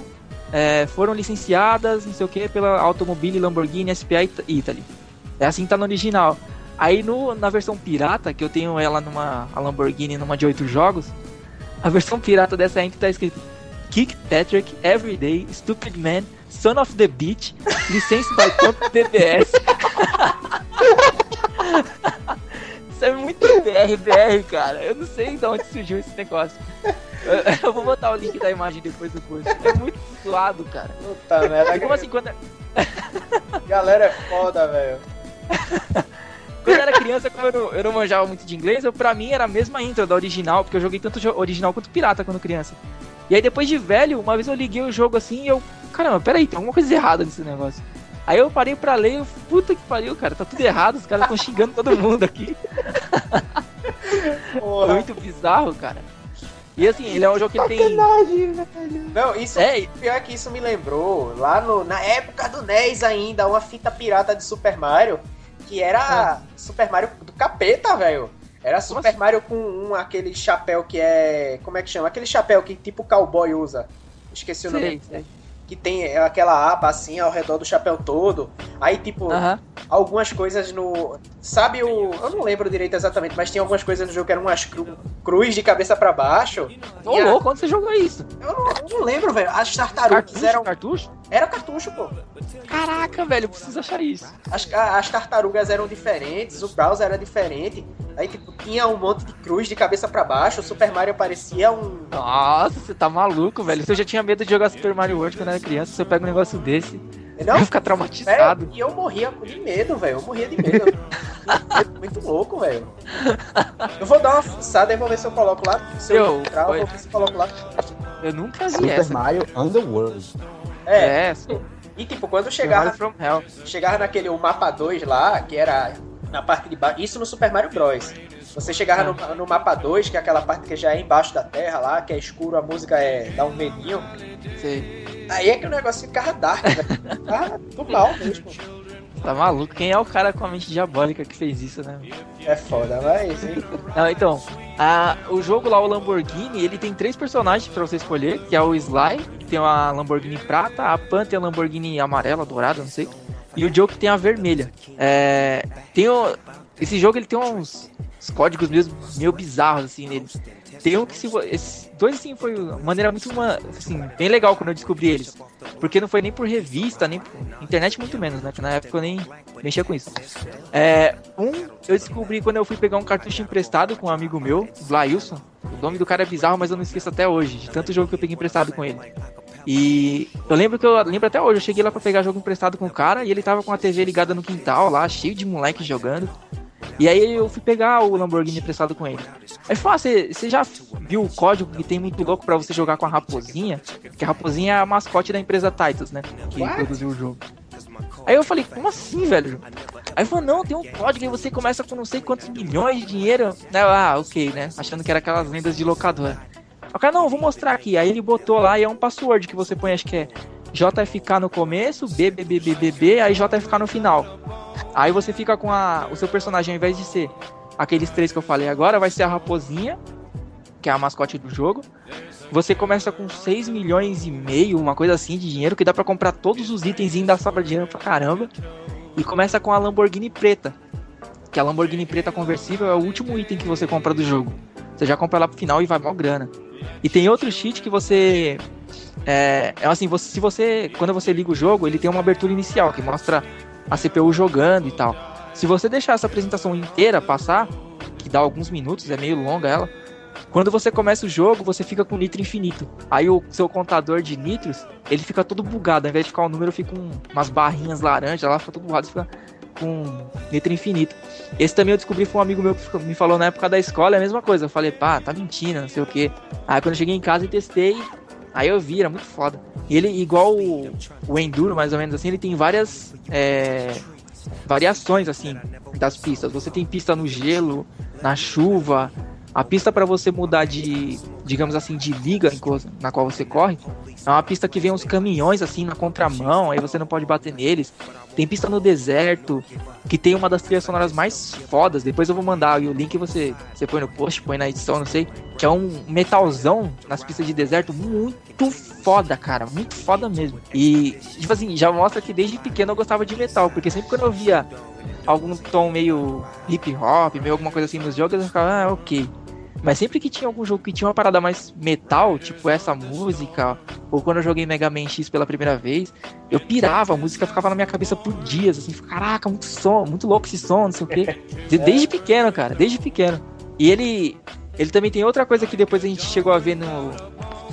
é, foram licenciadas, não sei o que, pela Automobile Lamborghini SPA Ita- Italy. É assim que tá no original. Aí no, na versão pirata, que eu tenho ela numa a Lamborghini numa de oito jogos, a versão pirata dessa intro tá escrito Kick Patrick, Everyday, Stupid Man, Son of the Beach, License by Comp DBS. Isso é muito BR, BR, cara. Eu não sei de onde surgiu esse negócio. Eu, vou botar o link da imagem depois do post. É muito zoado, cara. Puta merda. Como assim, quando, Galera é foda, velho. quando eu era criança, como eu não, eu não manjava muito de inglês, eu, pra mim era a mesma intro da original, porque eu joguei tanto original quanto pirata quando criança. E aí depois de velho, uma vez eu liguei o jogo assim e eu. Caramba, peraí, tem alguma coisa errada nesse negócio. Aí eu parei pra ler e eu, puta que pariu, cara, tá tudo errado, os caras estão xingando todo mundo aqui. Porra. muito bizarro, cara. E assim, ele é um jogo que tem. Velho. Não, isso É, pior que isso me lembrou lá no, na época do NES ainda, uma fita pirata de Super Mario, que era Super Mario do capeta, velho. Era Super assim? Mario com um, aquele chapéu que é. Como é que chama? Aquele chapéu que tipo cowboy usa. Esqueci o nome. Que tem aquela aba assim ao redor do chapéu todo. Aí, tipo, algumas coisas no. Sabe o. Eu não lembro direito exatamente, mas tinha algumas coisas no jogo que eram umas cru... cruz de cabeça pra baixo. Ô, a- louco, onde você jogou isso? Eu não, eu não lembro, velho. As tartarugas Cartucho? eram. Cartucho? Era cartucho, pô. Caraca, velho, eu preciso achar isso. As, as tartarugas eram diferentes, o browser era diferente. Aí, tipo, tinha um monte de cruz de cabeça pra baixo. O Super Mario parecia um. Nossa, você tá maluco, velho. Se eu já tinha medo de jogar Super Mario World quando era criança, se eu pego um negócio desse, eu Não, ia ficar traumatizado. E eu morria de medo, velho. Eu morria de medo. muito, muito louco, velho. Eu vou dar uma fuçada e vou ver se eu coloco lá. Se eu, Eu- entrar, eu vou ver se eu coloco lá. Eu nunca vi Super essa. Mario Underworld. É, É, e tipo, quando Chegava chegava, naquele o mapa 2 lá, que era na parte de baixo. Isso no Super Mario Bros. Você chegava no, no mapa 2, que é aquela parte que já é embaixo da terra lá, que é escuro, a música é dá um medinho. Sei. Aí é que o negócio ficava dark, velho. Ficava do mal mesmo. Tá maluco? Quem é o cara com a mente diabólica que fez isso, né? É foda, mas. hein? Não, então, a- o jogo lá, o Lamborghini, ele tem três personagens pra você escolher, que é o Sly, que tem uma Lamborghini prata, a Pan tem a Lamborghini amarela, dourada, não sei, e o Joe que tem a vermelha. É, tem o, esse jogo ele tem uns, uns códigos meio, meio bizarros assim nele. Tem um que se vo- dois assim foi uma maneira muito uma, assim, bem legal quando eu descobri eles. Porque não foi nem por revista, nem por internet muito menos, né? Que na época eu nem mexia com isso. É, um eu descobri quando eu fui pegar um cartucho emprestado com um amigo meu, Blailson. O nome do cara é bizarro, mas eu não esqueço até hoje, de tanto jogo que eu peguei emprestado com ele. E eu lembro que eu lembro até hoje, eu cheguei lá pra pegar jogo emprestado com o cara e ele tava com a TV ligada no quintal lá, cheio de moleque jogando. E aí eu fui pegar o Lamborghini emprestado com ele. Aí falou, ah, você você já viu o código que tem muito louco pra você jogar com a raposinha? Que a raposinha é a mascote da empresa Titus, né? Que What? produziu o jogo. Aí eu falei, como assim, velho? Aí falou, não, tem um código e você começa com não sei quantos milhões de dinheiro. Ah, ok, né? Achando que era aquelas lendas de locadora. O cara, não, eu vou mostrar aqui. Aí ele botou lá e é um password que você põe, acho que é JFK no começo, BBBBBB, aí JFK no final. Aí você fica com a, o seu personagem, ao invés de ser aqueles três que eu falei agora, vai ser a raposinha, que é a mascote do jogo. Você começa com 6 milhões e meio, uma coisa assim, de dinheiro, que dá pra comprar todos os itens e ainda sobra dinheiro pra caramba. E começa com a Lamborghini preta. Que a Lamborghini preta conversível é o último item que você compra do jogo. Você já compra lá pro final e vai mó grana. E tem outro cheat que você. É, é assim, você, se você. Quando você liga o jogo, ele tem uma abertura inicial que mostra a CPU jogando e tal. Se você deixar essa apresentação inteira passar, que dá alguns minutos, é meio longa ela. Quando você começa o jogo, você fica com nitro infinito. Aí o seu contador de nitros, ele fica todo bugado. Ao invés de ficar o número, fica um- umas barrinhas laranja lá, fica todo bugado, fica com nitro infinito. Esse também eu descobri, foi um amigo meu que me falou na época da escola, é a mesma coisa. Eu falei, pá, tá mentindo, não sei o que. Aí quando eu cheguei em casa e testei, aí eu vi, era muito foda. E ele, igual o, o Enduro, mais ou menos assim, ele tem várias é, variações, assim, das pistas. Você tem pista no gelo, na chuva. A pista para você mudar de, digamos assim, de liga na qual você corre, é uma pista que vem uns caminhões assim na contramão, aí você não pode bater neles. Tem pista no deserto, que tem uma das trilhas sonoras mais fodas. Depois eu vou mandar o link você você põe no post, põe na edição, não sei, que é um metalzão nas pistas de deserto muito foda, cara, muito foda mesmo. E tipo assim, já mostra que desde pequeno eu gostava de metal, porque sempre quando eu via algum tom meio hip hop, meio alguma coisa assim nos jogos, eu ficava, ah, ok. Mas sempre que tinha algum jogo que tinha uma parada mais metal, tipo essa música, ou quando eu joguei Mega Man X pela primeira vez, eu pirava, a música ficava na minha cabeça por dias, assim, caraca, muito som, muito louco esse som, não sei o quê. De- desde pequeno, cara, desde pequeno. E ele, ele também tem outra coisa que depois a gente chegou a ver no,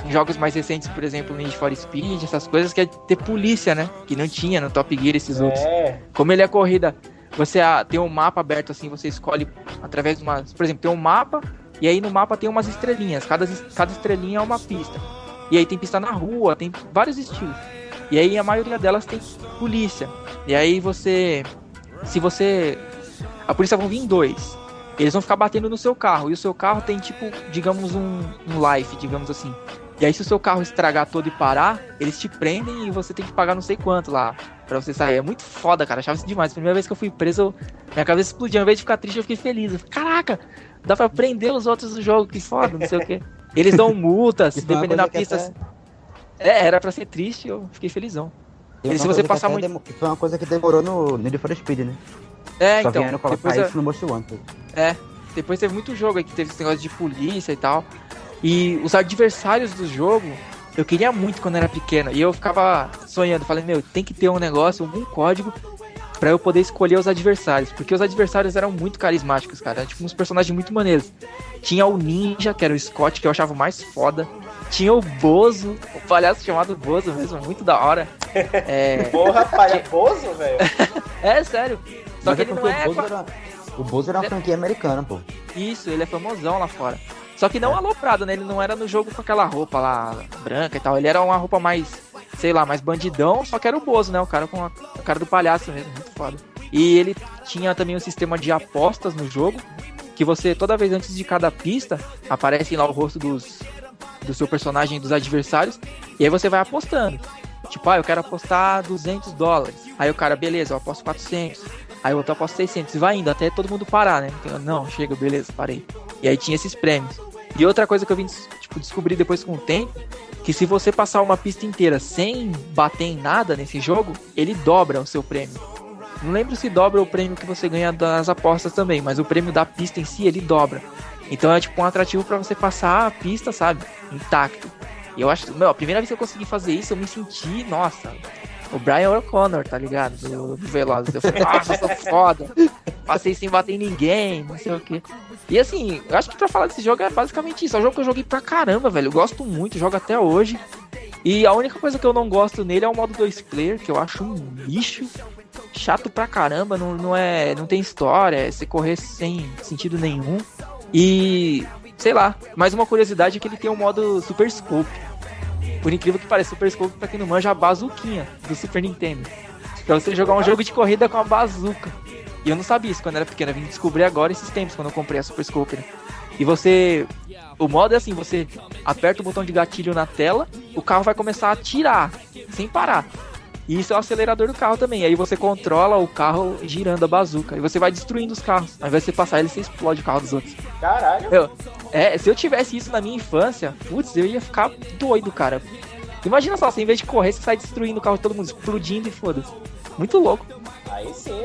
em jogos mais recentes, por exemplo, Need for Speed, essas coisas, que é ter polícia, né? Que não tinha no Top Gear esses outros. É, Como ele é corrida, você tem um mapa aberto assim, você escolhe através de uma. Por exemplo, tem um mapa, e aí no mapa tem umas estrelinhas. Cada, cada estrelinha é uma pista. E aí tem pista na rua, tem vários estilos. E aí a maioria delas tem polícia. E aí você. Se você. A polícia vão vir em dois. Eles vão ficar batendo no seu carro. E o seu carro tem tipo, digamos, um, um life, digamos assim. E aí se o seu carro estragar todo e parar, eles te prendem e você tem que pagar não sei quanto lá pra você sair. É muito foda, cara. Achava isso demais. Primeira vez que eu fui preso, eu- minha cabeça explodiu. Ao invés de ficar triste, eu fiquei feliz. Eu Caraca, dá pra prender os outros do jogo, que foda, não sei o quê. Eles dão multas, uma dependendo da pista. até- É, era pra ser triste, eu fiquei felizão. E uma se você passar muito- demo- Foi uma coisa que demorou no Need for Speed, né? É, Só então. vieram colocar Depois, eu- isso no Most Wanted. É, depois teve muito jogo aí que teve esse negócio de polícia e tal. E os adversários do jogo, eu queria muito quando era pequeno. E eu ficava sonhando, falei, meu, tem que ter um negócio, algum código pra eu poder escolher os adversários. Porque os adversários eram muito carismáticos, cara. Eram, tipo uns personagens muito maneiros. Tinha o Ninja, que era o Scott, que eu achava o mais foda. Tinha o Bozo, o palhaço chamado Bozo mesmo, muito da hora. É, porra, palhaçoso, velho. é sério. Só Mas que é ele não é. o Bozo era... O Bozo era uma franquia americana, pô. Isso, ele é famosão lá fora. Só que não aloprado, né? Ele não era no jogo com aquela roupa lá branca e tal. Ele era uma roupa mais, sei lá, mais bandidão, só que era o Bozo, né? O cara com a, cara do palhaço mesmo, muito foda. E ele tinha também um sistema de apostas no jogo, que você, toda vez antes de cada pista, aparece lá o rosto dos, do seu personagem dos adversários, e aí você vai apostando. Tipo, ah, eu quero apostar 200 dólares. Aí o cara, beleza, eu aposto 400. Aí outro aposta 600. E vai indo até todo mundo parar, né? Então, não, chega, beleza, parei. E aí tinha esses prêmios. E outra coisa que eu vim tipo, descobrir depois com o tempo, que se você passar uma pista inteira sem bater em nada nesse jogo, ele dobra o seu prêmio. Não lembro se dobra o prêmio que você ganha das apostas também, mas o prêmio da pista em si ele dobra. Então é tipo um atrativo para você passar a pista, sabe? Intacto. E eu acho, meu, a primeira vez que eu consegui fazer isso, eu me senti, nossa, o Brian O'Connor, tá ligado? Do, do Velozes. Eu falei, nossa, eu sou foda. Passei sem bater em ninguém, não sei o que. E assim, eu acho que pra falar desse jogo é basicamente isso. É um jogo que eu joguei pra caramba, velho. Eu gosto muito, jogo até hoje. E a única coisa que eu não gosto nele é o modo 2 player, que eu acho um lixo. Chato pra caramba, não, não é. não tem história, é você correr sem sentido nenhum. E. sei lá, mais uma curiosidade é que ele tem um modo Super Scope. Por incrível que pareça, Super Scope, pra quem não manja, a bazuquinha do Super Nintendo. Pra você jogar um jogo de corrida com a bazuca. E eu não sabia isso quando era pequeno, eu vim descobrir agora esses tempos, quando eu comprei a Super Scope. Né? E você. O modo é assim: você aperta o botão de gatilho na tela, o carro vai começar a atirar, sem parar. E isso é o acelerador do carro também. Aí você controla o carro girando a bazuca. E você vai destruindo os carros. Ao invés de você passar ele, você explode o carro dos outros. Caralho. Eu, é, se eu tivesse isso na minha infância, putz, eu ia ficar doido, cara. Imagina só, você em vez de correr, você sai destruindo o carro de todo mundo, explodindo e foda-se. Muito louco. Aí sim.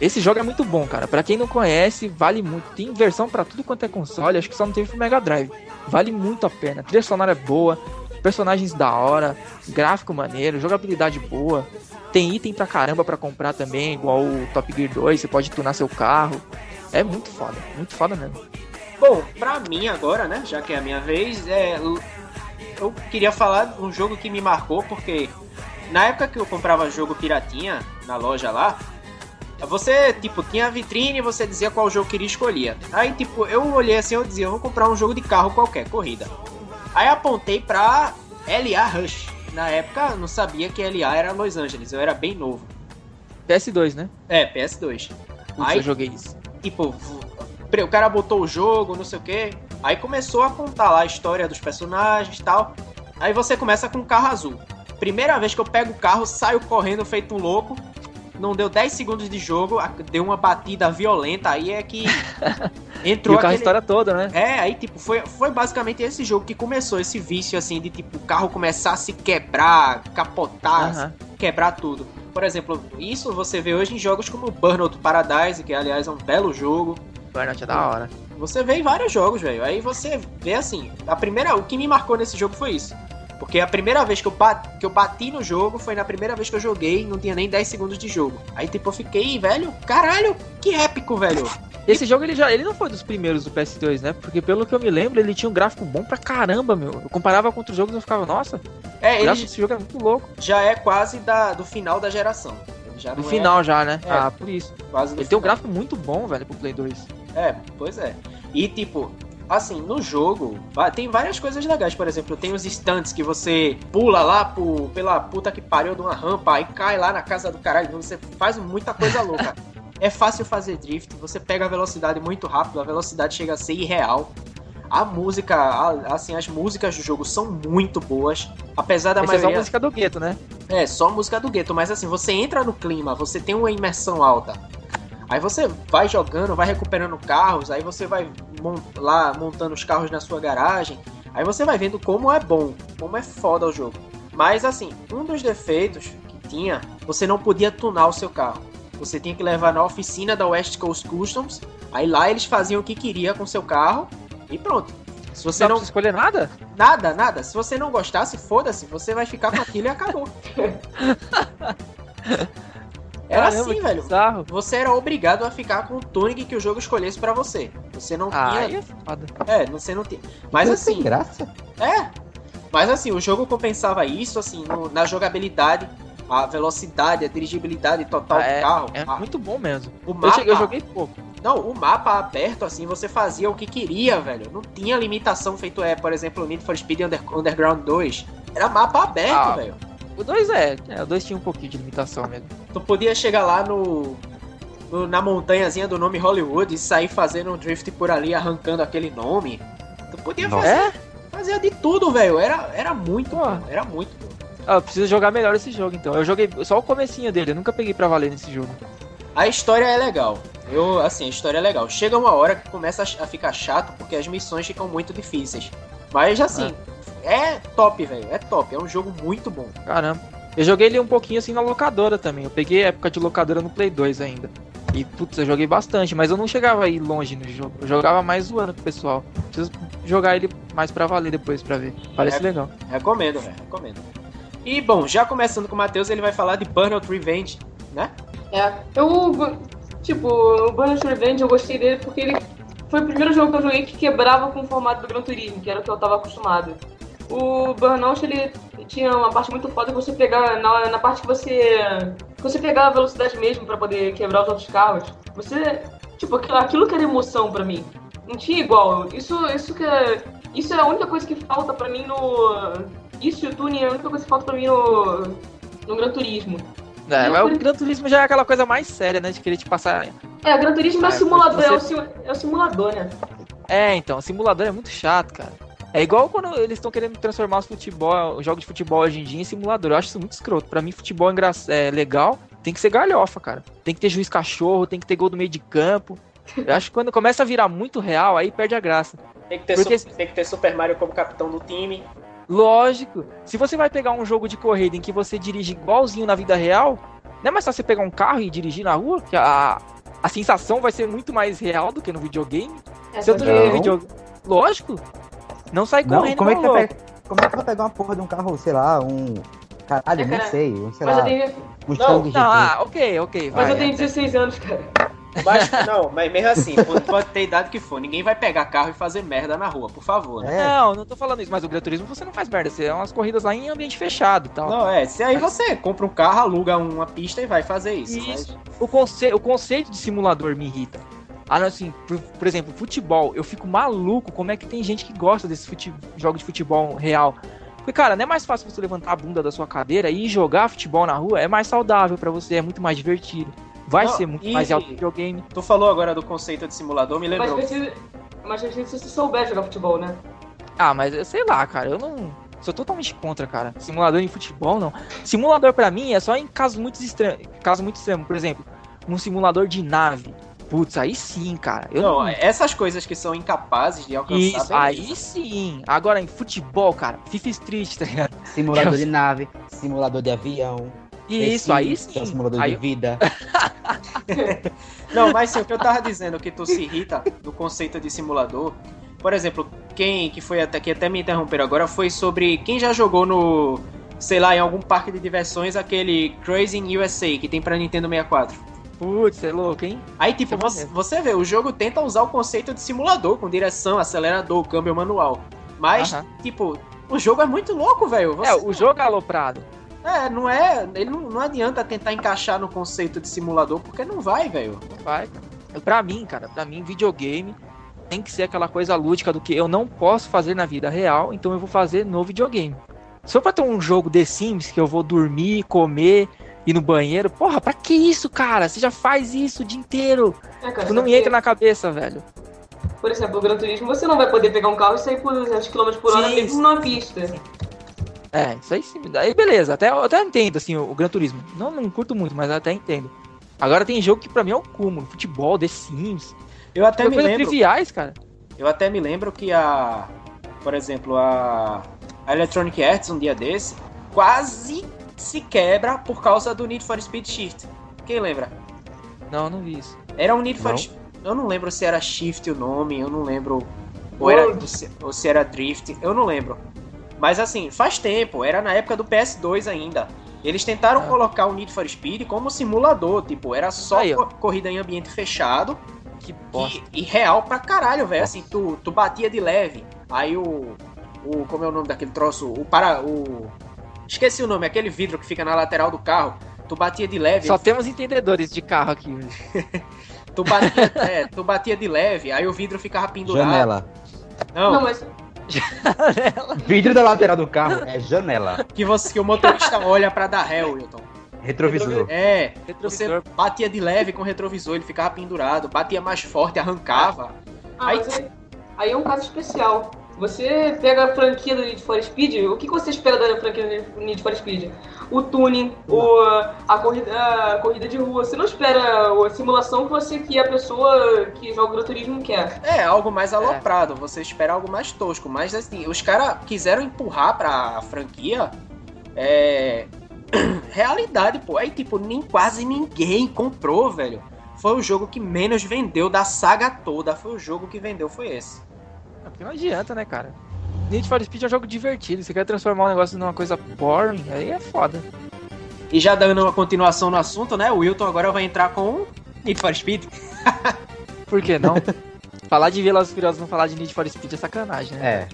Esse jogo é muito bom, cara. Para quem não conhece, vale muito. Tem versão para tudo quanto é console, acho que só não teve pro Mega Drive. Vale muito a pena. A trilha sonora é boa, personagens da hora, gráfico maneiro, jogabilidade boa. Tem item pra caramba pra comprar também, igual o Top Gear 2, você pode tunar seu carro. É muito foda, muito foda mesmo. Bom, pra mim agora, né, já que é a minha vez, é, eu queria falar de um jogo que me marcou, porque na época que eu comprava jogo piratinha na loja lá, você, tipo, tinha a vitrine e você dizia qual jogo queria escolher. Aí, tipo, eu olhei assim, eu dizia, eu vou comprar um jogo de carro qualquer, corrida. Aí apontei pra LA Rush. Na época, eu não sabia que LA era Los Angeles, eu era bem novo. PS2, né? É, PS2. Putz, Aí- eu joguei isso. Tipo, o cara botou o jogo, não sei o que. Aí começou a contar lá a história dos personagens e tal. Aí você começa com o carro azul. Primeira vez que eu pego o carro, saio correndo feito um louco. Não deu 10 segundos de jogo, deu uma batida violenta. Aí é que E entrou o carro a aquele... história toda, né? É, aí tipo, foi, foi basicamente esse jogo que começou esse vício assim de tipo o carro começar a se quebrar, capotar, Aham. quebrar tudo. Por exemplo, isso você vê hoje em jogos como Burnout Paradise, que aliás é um belo jogo. Burnout é da hora. Você vê em vários jogos, velho. Aí você vê assim, a primeira, o que me marcou nesse jogo foi isso. Porque a primeira vez que eu, bati, que eu bati no jogo foi na primeira vez que eu joguei, não tinha nem 10 segundos de jogo. Aí tipo eu fiquei, velho, caralho, que épico, velho. Esse jogo ele já ele não foi dos primeiros do PS2, né? Porque pelo que eu me lembro, ele tinha um gráfico bom pra caramba, meu. Eu comparava com outros jogos e eu ficava, nossa, É, o gráfico desse jogo é muito louco. já é quase da, do final da geração. Já No não final já, né? É. Ah, por isso. é do Ele tem um final. gráfico muito bom, velho, pro Play 2. É, pois é. E tipo, assim, no jogo, tem várias coisas legais. Por exemplo, tem os instantes que você pula lá pro, pela puta que pariu de uma rampa, aí cai lá na casa do caralho. Você faz muita coisa louca. É fácil fazer drift, você pega a velocidade muito rápido, a velocidade chega a ser irreal. A música, a- assim, as músicas do jogo são muito boas. Apesar da Essa é só maioria. música do gueto, né? É, só música do gueto, mas assim, você entra no clima, você tem uma imersão alta. Aí você vai jogando, vai recuperando carros, aí você vai mon- lá montando os carros na sua garagem. Aí você vai vendo como é bom, como é foda o jogo. Mas assim, um dos defeitos que tinha, você não podia tunar o seu carro. Você tinha que levar na oficina da West Coast Customs. Aí lá eles faziam o que queria com seu carro e pronto. Se você Não não precisa escolher nada? Nada, nada. Se você não gostasse, foda-se, você vai ficar com aquilo e acabou. Era Caramba, assim, velho. bizarro. Você era obrigado a ficar com o tuning que o jogo escolhesse pra você. Você não Ah, tinha. é foda. É, você não tinha. Mas Não tem assim, graça. é. Mas assim, o jogo compensava isso, assim, no- na jogabilidade, a velocidade, a dirigibilidade total Ah, do carro. É a- muito bom mesmo. o Eu, mapa. cheguei- eu joguei pouco. Não, o mapa aberto, assim, você fazia o que queria, velho. Não tinha limitação feito é, por exemplo, o Need for Speed Under- Underground 2. Era mapa aberto, Ah. velho. O 2 é, é, o 2 tinha um pouquinho de limitação mesmo. Tu podia chegar lá no, no- na montanhazinha do nome Hollywood e sair fazendo um drift por ali, arrancando aquele nome. Tu podia Nossa. fazer, É? fazia de tudo, velho. Era, era muito bom, era muito. Ah, eu preciso jogar melhor esse jogo então. Eu joguei só o comecinho dele, eu nunca peguei pra valer nesse jogo. A história é legal. Eu, assim, a história é legal. Chega uma hora que começa a ficar chato porque as missões ficam muito difíceis. Mas, assim, é, top, velho. É top. É um jogo muito bom. Caramba. Eu joguei ele um pouquinho assim na locadora também. Eu peguei a época de locadora no Play 2 ainda. E, putz, eu joguei bastante, mas eu não chegava aí longe no jogo. Eu jogava mais zoando com o pessoal. Preciso jogar ele mais pra valer depois pra ver. Parece É. legal. Recomendo, velho. Recomendo. E, bom, já começando com o Matheus, ele vai falar de Burnout Revenge, né? É. Eu, tipo, o Burnout Revenge eu gostei dele porque ele foi o primeiro jogo que eu joguei que quebrava com o formato do Gran Turismo, que era o que eu tava acostumado. O Burnout, ele tinha uma parte muito foda que você pegar, na, na parte que você, que você pegava a velocidade mesmo pra poder quebrar os outros carros, você, tipo, aquilo, aquilo que era emoção pra mim. Não tinha igual. Isso, isso que é, isso é a única coisa que falta pra mim no, isso e o tuning é a única coisa que falta pra mim no, no Gran Turismo. É, mas o Gran Turismo já é aquela coisa mais séria, né? De querer te passar. É, Gran Turismo é, Ah, simulador, você- é, o, sim- é o simulador, né? É, então, o simulador é muito chato, cara. É igual quando eles estão querendo transformar os futebol, os jogos de futebol hoje em dia em simulador. Eu acho isso muito escroto. Pra mim, futebol é, é legal, tem que ser galhofa, cara. Tem que ter juiz cachorro, tem que ter gol do meio de campo. Eu acho que quando começa a virar muito real, aí perde a graça. Tem que ter, Porque- Su- tem que ter Super Mario como capitão do time. Lógico. Se você vai pegar um jogo de corrida em que você dirige igualzinho na vida real, não é mais só você pegar um carro e dirigir na rua? Que a, a sensação vai ser muito mais real do que no videogame. É, Se eu tô jogando videogame. Lógico. Não sai Não, correndo. como é que pegar? Como é que vai pegar uma porra de um carro, sei lá, um. Caralho, É, cara, sei, um, sei Mas lá, eu tenho, um Não. Não, ah, ok, ok. mas vai, eu tenho é. 16 anos, cara. Mas, não, mas mesmo assim, pode, ter idade que for. Ninguém vai pegar carro e fazer merda na rua, por favor. Né? É. Não, não tô falando isso, mas o Gran Turismo você não faz merda, você é umas corridas lá em ambiente fechado e tal. Não, é. Se aí você compra um carro, aluga uma pista e vai fazer isso. Isso. O, conce o conceito de simulador me irrita. Ah, não, assim, por, por exemplo, futebol, eu fico maluco como é que tem gente que gosta desse fute jogo de futebol real. Porque, cara, não é mais fácil você levantar a bunda da sua cadeira e jogar futebol na rua? É mais saudável pra você, é muito mais divertido. Vai Não, ser muito e- mais alto que videogame. Tu falou agora do conceito de simulador, me Mas lembrou. precisa, mas precisa se você souber jogar futebol, né? Ah, mas eu sei lá, cara, eu não. Sou totalmente contra, cara. Simulador em futebol, não. Simulador pra mim é só em casos muito extremos. Casos muito extremos. Por exemplo, um simulador de nave. Putz, aí sim, cara. Eu Não, não. essas coisas que são incapazes de alcançar. Isso, aí sim. Agora em futebol, cara, FIFA Street, tá ligado? Simulador de nave, simulador de avião. Isso, esse, aí é sim. simulador Aí, de vida. Não, mas sim, o que eu tava dizendo, que tu se irrita do conceito de simulador. Por exemplo, quem que foi até que até me interromperam agora foi sobre quem já jogou no, sei lá, em algum parque de diversões aquele Crazy in USA que tem pra Nintendo 64. Putz, você é louco, hein? Aí, tipo, é você, você vê, o jogo tenta usar o conceito de simulador, com direção, acelerador, câmbio manual. Mas, Aham. tipo, o jogo é muito louco, velho. Você- É, o jogo é aloprado. É, não é. Ele não, não adianta tentar encaixar no conceito de simulador, porque não vai, velho. Vai, cara. Pra mim, cara, pra mim, videogame tem que ser aquela coisa lúdica do que eu não posso fazer na vida real, então eu vou fazer no videogame. Se for pra ter um jogo The Sims que eu vou dormir, comer, ir no banheiro, porra, pra que isso, cara? Você já faz isso o dia inteiro. É, cara, Tipo, não me que, entra na cabeça, velho. Por exemplo, o Gran Turismo, você não vai poder pegar um carro e sair por 200 km por hora Sim, mesmo sim. numa pista. É, isso aí sim. Aí beleza, até, eu até entendo, assim, o, o Gran Turismo. Não, não curto muito, mas até entendo. Agora tem jogo que pra mim é o cúmulo. Futebol, The Sims. Eu até me lembro. triviais, cara. Eu até me lembro que a. Por exemplo, a. A Electronic Arts, um dia desse, quase se quebra por causa do Need for Speed Shift. Quem lembra? Não, não vi isso. Era um Need for. Sh- Eu não lembro se era Shift o nome, eu não lembro. Ou, era, ou se, era Drift, eu não lembro. Mas assim, faz tempo, era na época do PS2 ainda. Eles tentaram Ah. colocar o Need for Speed como simulador, tipo, era só Aí, corrida em ambiente fechado Que bosta. e, e real pra caralho, velho. Assim, tu, tu batia de leve. Aí o. O. Como é o nome daquele troço? O para. O. Esqueci o nome, aquele vidro que fica na lateral do carro. Tu batia de leve. Só temos entendedores de carro aqui. Tu batia, é, tu batia de leve, aí o vidro ficava pendurado. Janela. Não, Não, mas Vidro da lateral do carro é janela. que, você, que o motorista olha pra dar ré, Wilton. Retrovisor. É, Retrovisor. você batia de leve com o retrovisor, ele ficava pendurado. Batia mais forte, arrancava. Ah, aí, aí é um caso especial. Você pega a franquia do Need for Speed, o que que você espera da franquia do Need for Speed? O tuning, o, a, corrida, a corrida de rua. Você não espera a simulação que você que a pessoa que joga o Gran Turismo quer. É, algo mais aloprado, você espera algo mais tosco. Mas assim, os caras quiseram empurrar pra franquia. É. Realidade, pô. Aí, tipo, nem quase ninguém comprou, velho. Foi o jogo que menos vendeu da saga toda. Foi o jogo que vendeu, foi esse. É porque não adianta, né, cara? Need for Speed é um jogo divertido. Você quer transformar um negócio numa coisa boring, aí é foda. E já dando uma continuação no assunto, né? O Wilton agora vai entrar com Need for Speed. Por que não? falar de Velozes e Furiosos e não falar de Need for Speed é sacanagem, né? É.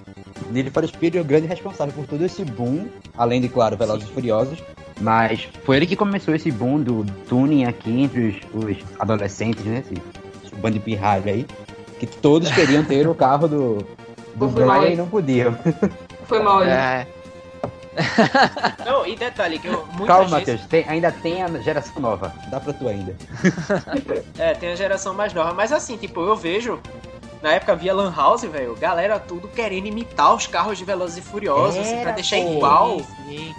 Need for Speed é o grande responsável por todo esse boom, além de, claro, Velozes e Furiosos. Mas foi ele que começou esse boom do tuning aqui entre os, os adolescentes, né? Esse, esse bando de pirralho aí. Que todos queriam ter o carro do, do Brian e não podiam. Foi mal aí. É. Não, e detalhe, que eu, muita Calma, gente... Matheus, tem- ainda tem a geração nova. Dá pra tu ainda. É, tem a geração mais nova. Mas assim, tipo, eu vejo. Na época via Lan House, velho, galera tudo querendo imitar os carros de Velozes e Furiosos assim, pra Era, deixar pô. igual. Sim.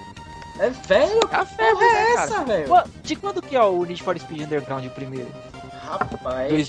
É velho, É a que febre, porra é né, essa, cara? velho? De quando que é o Need for Speed Underground o primeiro? Rapaz.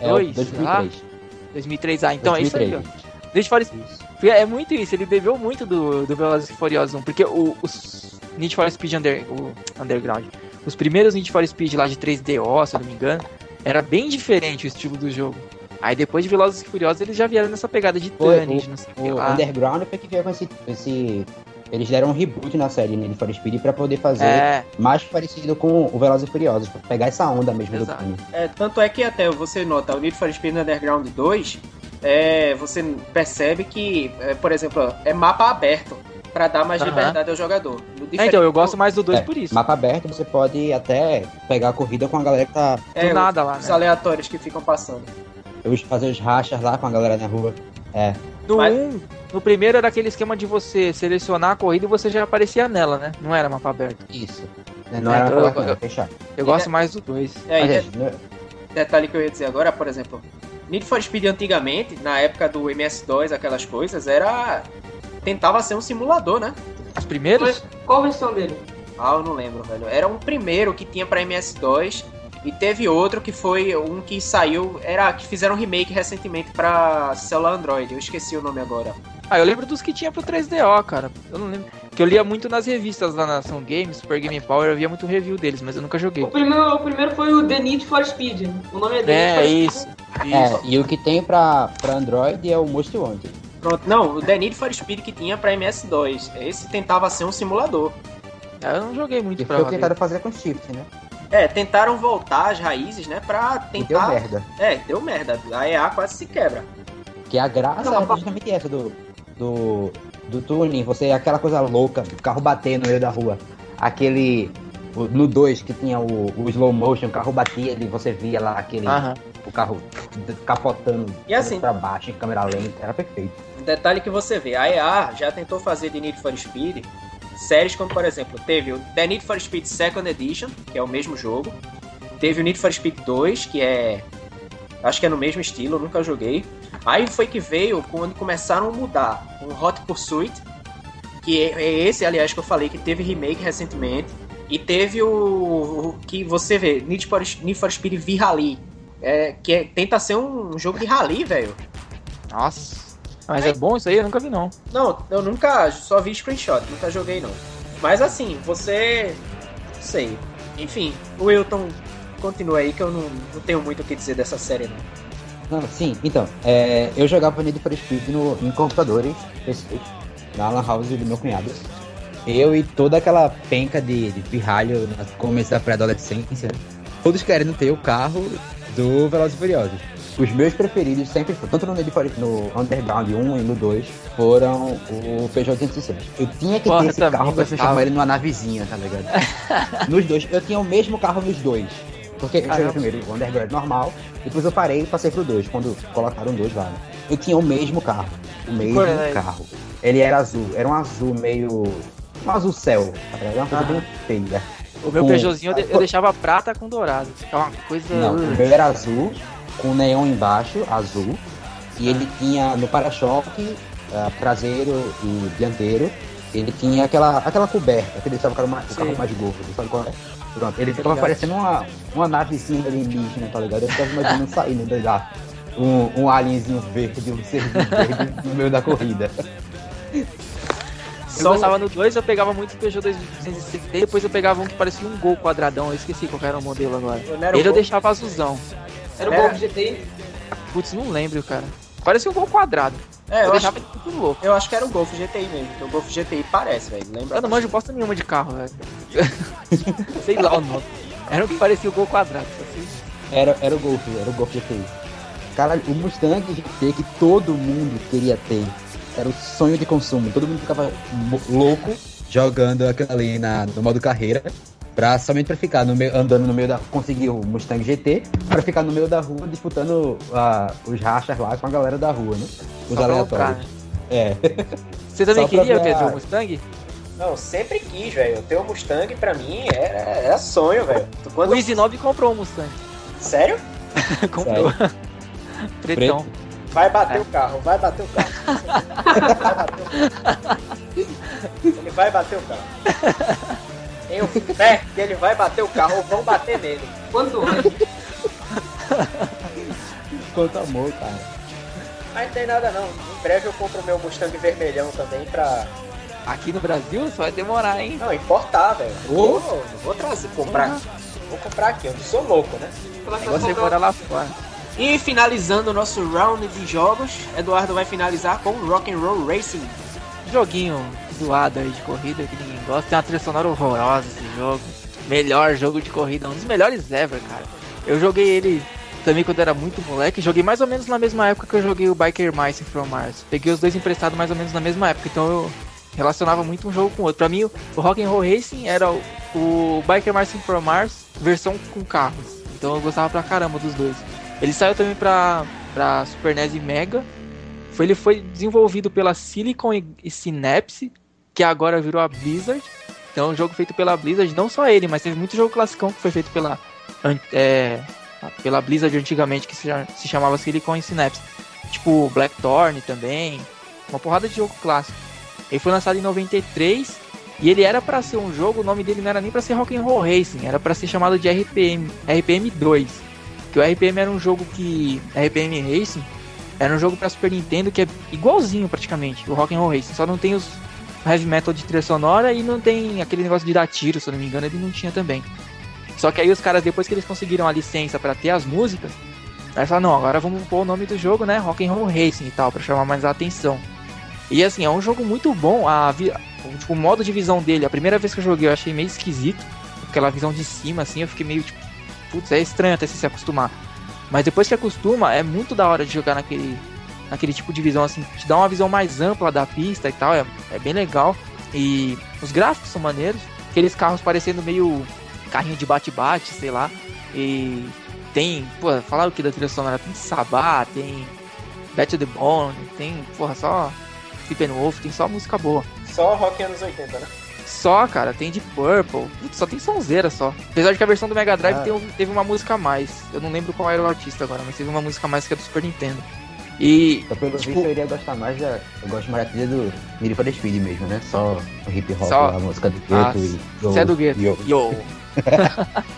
2002, É, lá? 2003. 2003, ah, então é isso aí, 2003. ó. Need for Speed. É muito isso, ele bebeu muito do, do Velozes e Furiosos 1, porque o, os Need for Speed Under, o Underground, os primeiros Need for Speed lá de 3DO, se eu não me engano, era bem diferente o estilo do jogo. Aí depois de Velozes e Furiosos eles já vieram nessa pegada de de não sei o que O lá. Underground foi que veio com esse, esse. Eles deram um reboot na série Need for Speed pra poder fazer É, mais parecido com o Velozes e Furiosos, pra pegar essa onda mesmo Exato. do tuning. É, tanto é que até você nota, o Need for Speed Underground 2, é, você percebe que, é, por exemplo, é mapa aberto pra dar mais Aham. liberdade ao jogador. É, então, eu gosto mais do 2 É, por isso. Mapa aberto, você pode até pegar a corrida com a galera que tá. Do é, nada lá, os né? aleatórios que ficam passando. os- Fazer os rachas lá com a galera na rua. É. No Mas- 1, no primeiro era aquele esquema de você selecionar a corrida e você já aparecia nela, né? Não era mapa aberto. Isso. Não É, era eu- pra eu- fechar. Eu gosto mais do 2. É, Mas, de- é, detalhe que eu ia dizer agora, por exemplo, Need for Speed antigamente, na época do MS2, aquelas coisas, era. Tentava ser um simulador, né? Os primeiros? Qual a versão dele? Ah, eu não lembro, velho. Era um primeiro que tinha pra MS2 e teve outro que foi um que saiu, era que fizeram um remake recentemente pra celular Android. Eu esqueci o nome agora. Ah, eu lembro dos que tinha pro 3DO, cara. Eu não lembro. Que eu lia muito nas revistas lá na Ação Games, Super Game Power, eu via muito review deles, mas eu nunca joguei. O primeiro, o primeiro foi o The Need for Speed. O nome é The Need É, isso. Speed. é, Isso. e o que tem pra, pra Android é o Most Wanted. Pronto, não, o The Need for Speed que tinha pra MS2. Esse tentava ser um simulador. É, Eu não joguei muito Que pra foi o que valer. tentaram fazer com Shift, né? É, tentaram voltar às raízes, né, pra E deu tentar... merda. É, deu merda. A EA quase se quebra. Que a graça Não, é justamente essa do, do, do tuning, você aquela coisa louca, o carro bater no meio da rua. Aquele. No 2 que tinha o, o slow motion, o carro batia e você via lá aquele. Aham. O carro capotando E assim- pra baixo em câmera lenta. Era perfeito. Detalhe que você vê, a EA já tentou fazer de Need for Speed séries como, por exemplo, teve o The Need for Speed Second Edition, que é o mesmo jogo. Teve o Need for Speed 2, que é. Acho que é no mesmo estilo, eu nunca joguei. Aí foi que veio quando começaram a mudar o Hot Pursuit, que é é esse, aliás, que eu falei, que teve remake recentemente. E teve o, o que você vê, Need for, Need for Speed V-Rally, é, que é- tenta ser um jogo de rally, velho. Nossa. Mas é bom isso aí? Eu nunca vi, não. Não, eu nunca só vi screenshot, nunca joguei não. Mas assim, você. Não sei. Enfim, o Wilton continua aí que eu não, não tenho muito o que dizer dessa série não. Não, sim, então, é, eu jogava Need for Speed no, em computadores, na Lan House do meu cunhado. Eu e toda aquela penca de, de pirralho no começo da pré-adolescência, todos querendo ter o carro do Velozes e Furiosos. Os meus preferidos sempre foram, tanto no, no Underground 1 e no 2, foram o Peugeot 806. Eu tinha que Porra, ter esse também carro pra transformar ele numa navezinha, tá ligado? nos dois, eu tinha o mesmo carro nos dois. Porque eu joguei Caramba. primeiro o Underground normal, depois eu parei e passei pro 2, quando colocaram dois lá. né? Eu tinha o mesmo carro. O mesmo ele? carro. Ele era azul, era um azul meio. Um azul céu, tá ligado? Uma coisa Aham. bem feia. O meu Com- Peugeotzinho eu, de- eu deixava prata com dourado. Ficava uma coisa. Não, o meu era azul, com neon embaixo, azul. E ele tinha no para-choque, ah, traseiro e dianteiro, ele tinha aquela, aquela coberta, que deixava o carro mais, o carro mais gordo, sabe qual é? Pronto, ele ficava parecendo uma, uma navezinha alienígena, tá ligado? Eu ficava imaginando saindo de lá. Um, um alienzinho verde, um serzinho verde no meio da corrida. Eu Só- gostava no 2, eu pegava muito o Peugeot 250, depois eu pegava um que parecia um Gol quadradão, eu esqueci qual era o modelo agora. Ele eu deixava azulzão. Era o Era- Golf GTI. Putz, não lembro, cara. Parecia um Gol quadrado. É, Eu, eu acho, deixava ele muito louco. eu acho que era o Golf GTI mesmo, porque o Golf GTI parece, velho. Lembra? Eu não manjo bosta nenhuma de carro, velho. Sei lá o nome. Era o que parecia o Gol quadrado. Assim. Era, era o Golf, era o Golf GTI. Cara, o Mustang GT que todo mundo queria ter. Era o sonho de consumo. Todo mundo ficava louco jogando aquilo ali na, no modo carreira. Pra, somente pra ficar no meio, andando no meio da. Conseguir o Mustang GT, pra ficar no meio da rua disputando ah, os rachas lá com a galera da rua, né? Os Só aleatórios. né? É. Você também pra queria, ver Pedro, o Mustang? Não, sempre quis, velho. Ter o Mustang pra mim era, era sonho, velho. Quando... O Easy 9 comprou um Mustang. Sério? comprou. Pretão. Vai bater É. o carro, vai bater o carro. Vai bater o carro. Ele vai bater o carro. Tenho fé que ele vai bater o carro ou vão bater nele. Quanto antes. Quanto amor, cara. Mas não tem nada não. Em breve eu compro meu Mustang vermelhão também pra. Aqui no Brasil só vai demorar, hein? Não, importar, velho. Vou, vou trazer, comprar. Vou comprar aqui, eu não sou louco, né? Você mora lá fora. E finalizando o nosso round de jogos, Eduardo vai finalizar com Rock and Roll Racing. Joguinho zoado aí de corrida que ninguém gosta. Tem uma trilha sonora horrorosa esse jogo. Melhor jogo de corrida, um dos melhores ever, cara. Eu joguei ele também quando era muito moleque. Joguei mais ou menos na mesma época que eu joguei o Biker Mice from Mars. Peguei os dois emprestados mais ou menos na mesma época, então eu relacionava muito um jogo com o outro. Pra mim, o o Rock and Roll Racing era o, o Biker Mice from Mars versão com carros. Então eu gostava pra caramba dos dois. Ele saiu também pra, pra Super NES e Mega. Foi, ele foi desenvolvido pela Silicon e, e Synapse, que agora virou a Blizzard. Então um jogo feito pela Blizzard, não só ele, mas teve muito jogo classicão que foi feito pela, é, pela Blizzard antigamente, que se, se chamava Silicon Synapse. Tipo Blackthorn também, uma porrada de jogo clássico. Ele foi lançado em 93 e ele era pra ser um jogo, o nome dele não era nem pra ser Rock and Roll Racing, era pra ser chamado de RPM, RPM 2. Que o RPM era um jogo que RPM Racing era um jogo pra Super Nintendo que é igualzinho praticamente, o Rock and Roll Racing, só não tem os heavy metal de trilha sonora e não tem aquele negócio de dar tiro, se eu não me engano, ele não tinha também. Só que aí os caras depois que eles conseguiram a licença pra ter as músicas, aí falaram, não, agora vamos pôr o nome do jogo, né, Rock and Roll Racing e tal, pra chamar mais a atenção. E assim, é um jogo muito bom, a tipo, o modo de visão dele, a primeira vez que eu joguei eu achei meio esquisito, aquela visão de cima assim, eu fiquei meio tipo, putz, é estranho até se acostumar. Mas depois que acostuma, é muito da hora de jogar naquele, naquele tipo de visão, assim, te dá uma visão mais ampla da pista e tal, é, é bem legal. E os gráficos são maneiros, aqueles carros parecendo meio carrinho de bate-bate, sei lá. E tem, pô, falaram que da trilha sonora tem Sabá, tem Bet the Bone, tem, porra, só Steppenwolf, tem só música boa. Só rock anos 80, né? Só, cara, tem de Purple, putz, só tem sonzeira só. Apesar de que a versão do Mega Drive Ah. tem teve uma música a mais. Eu não lembro qual era o artista agora, mas teve uma música a mais que é do Super Nintendo. E Então, pelo Tipo- visto, eu iria gostar mais da. Eu gosto mais da trilha do Need for Speed mesmo, né? Só o hip hop, Só- a música do Ah, gueto e. você é do gueto. Yo. Yo!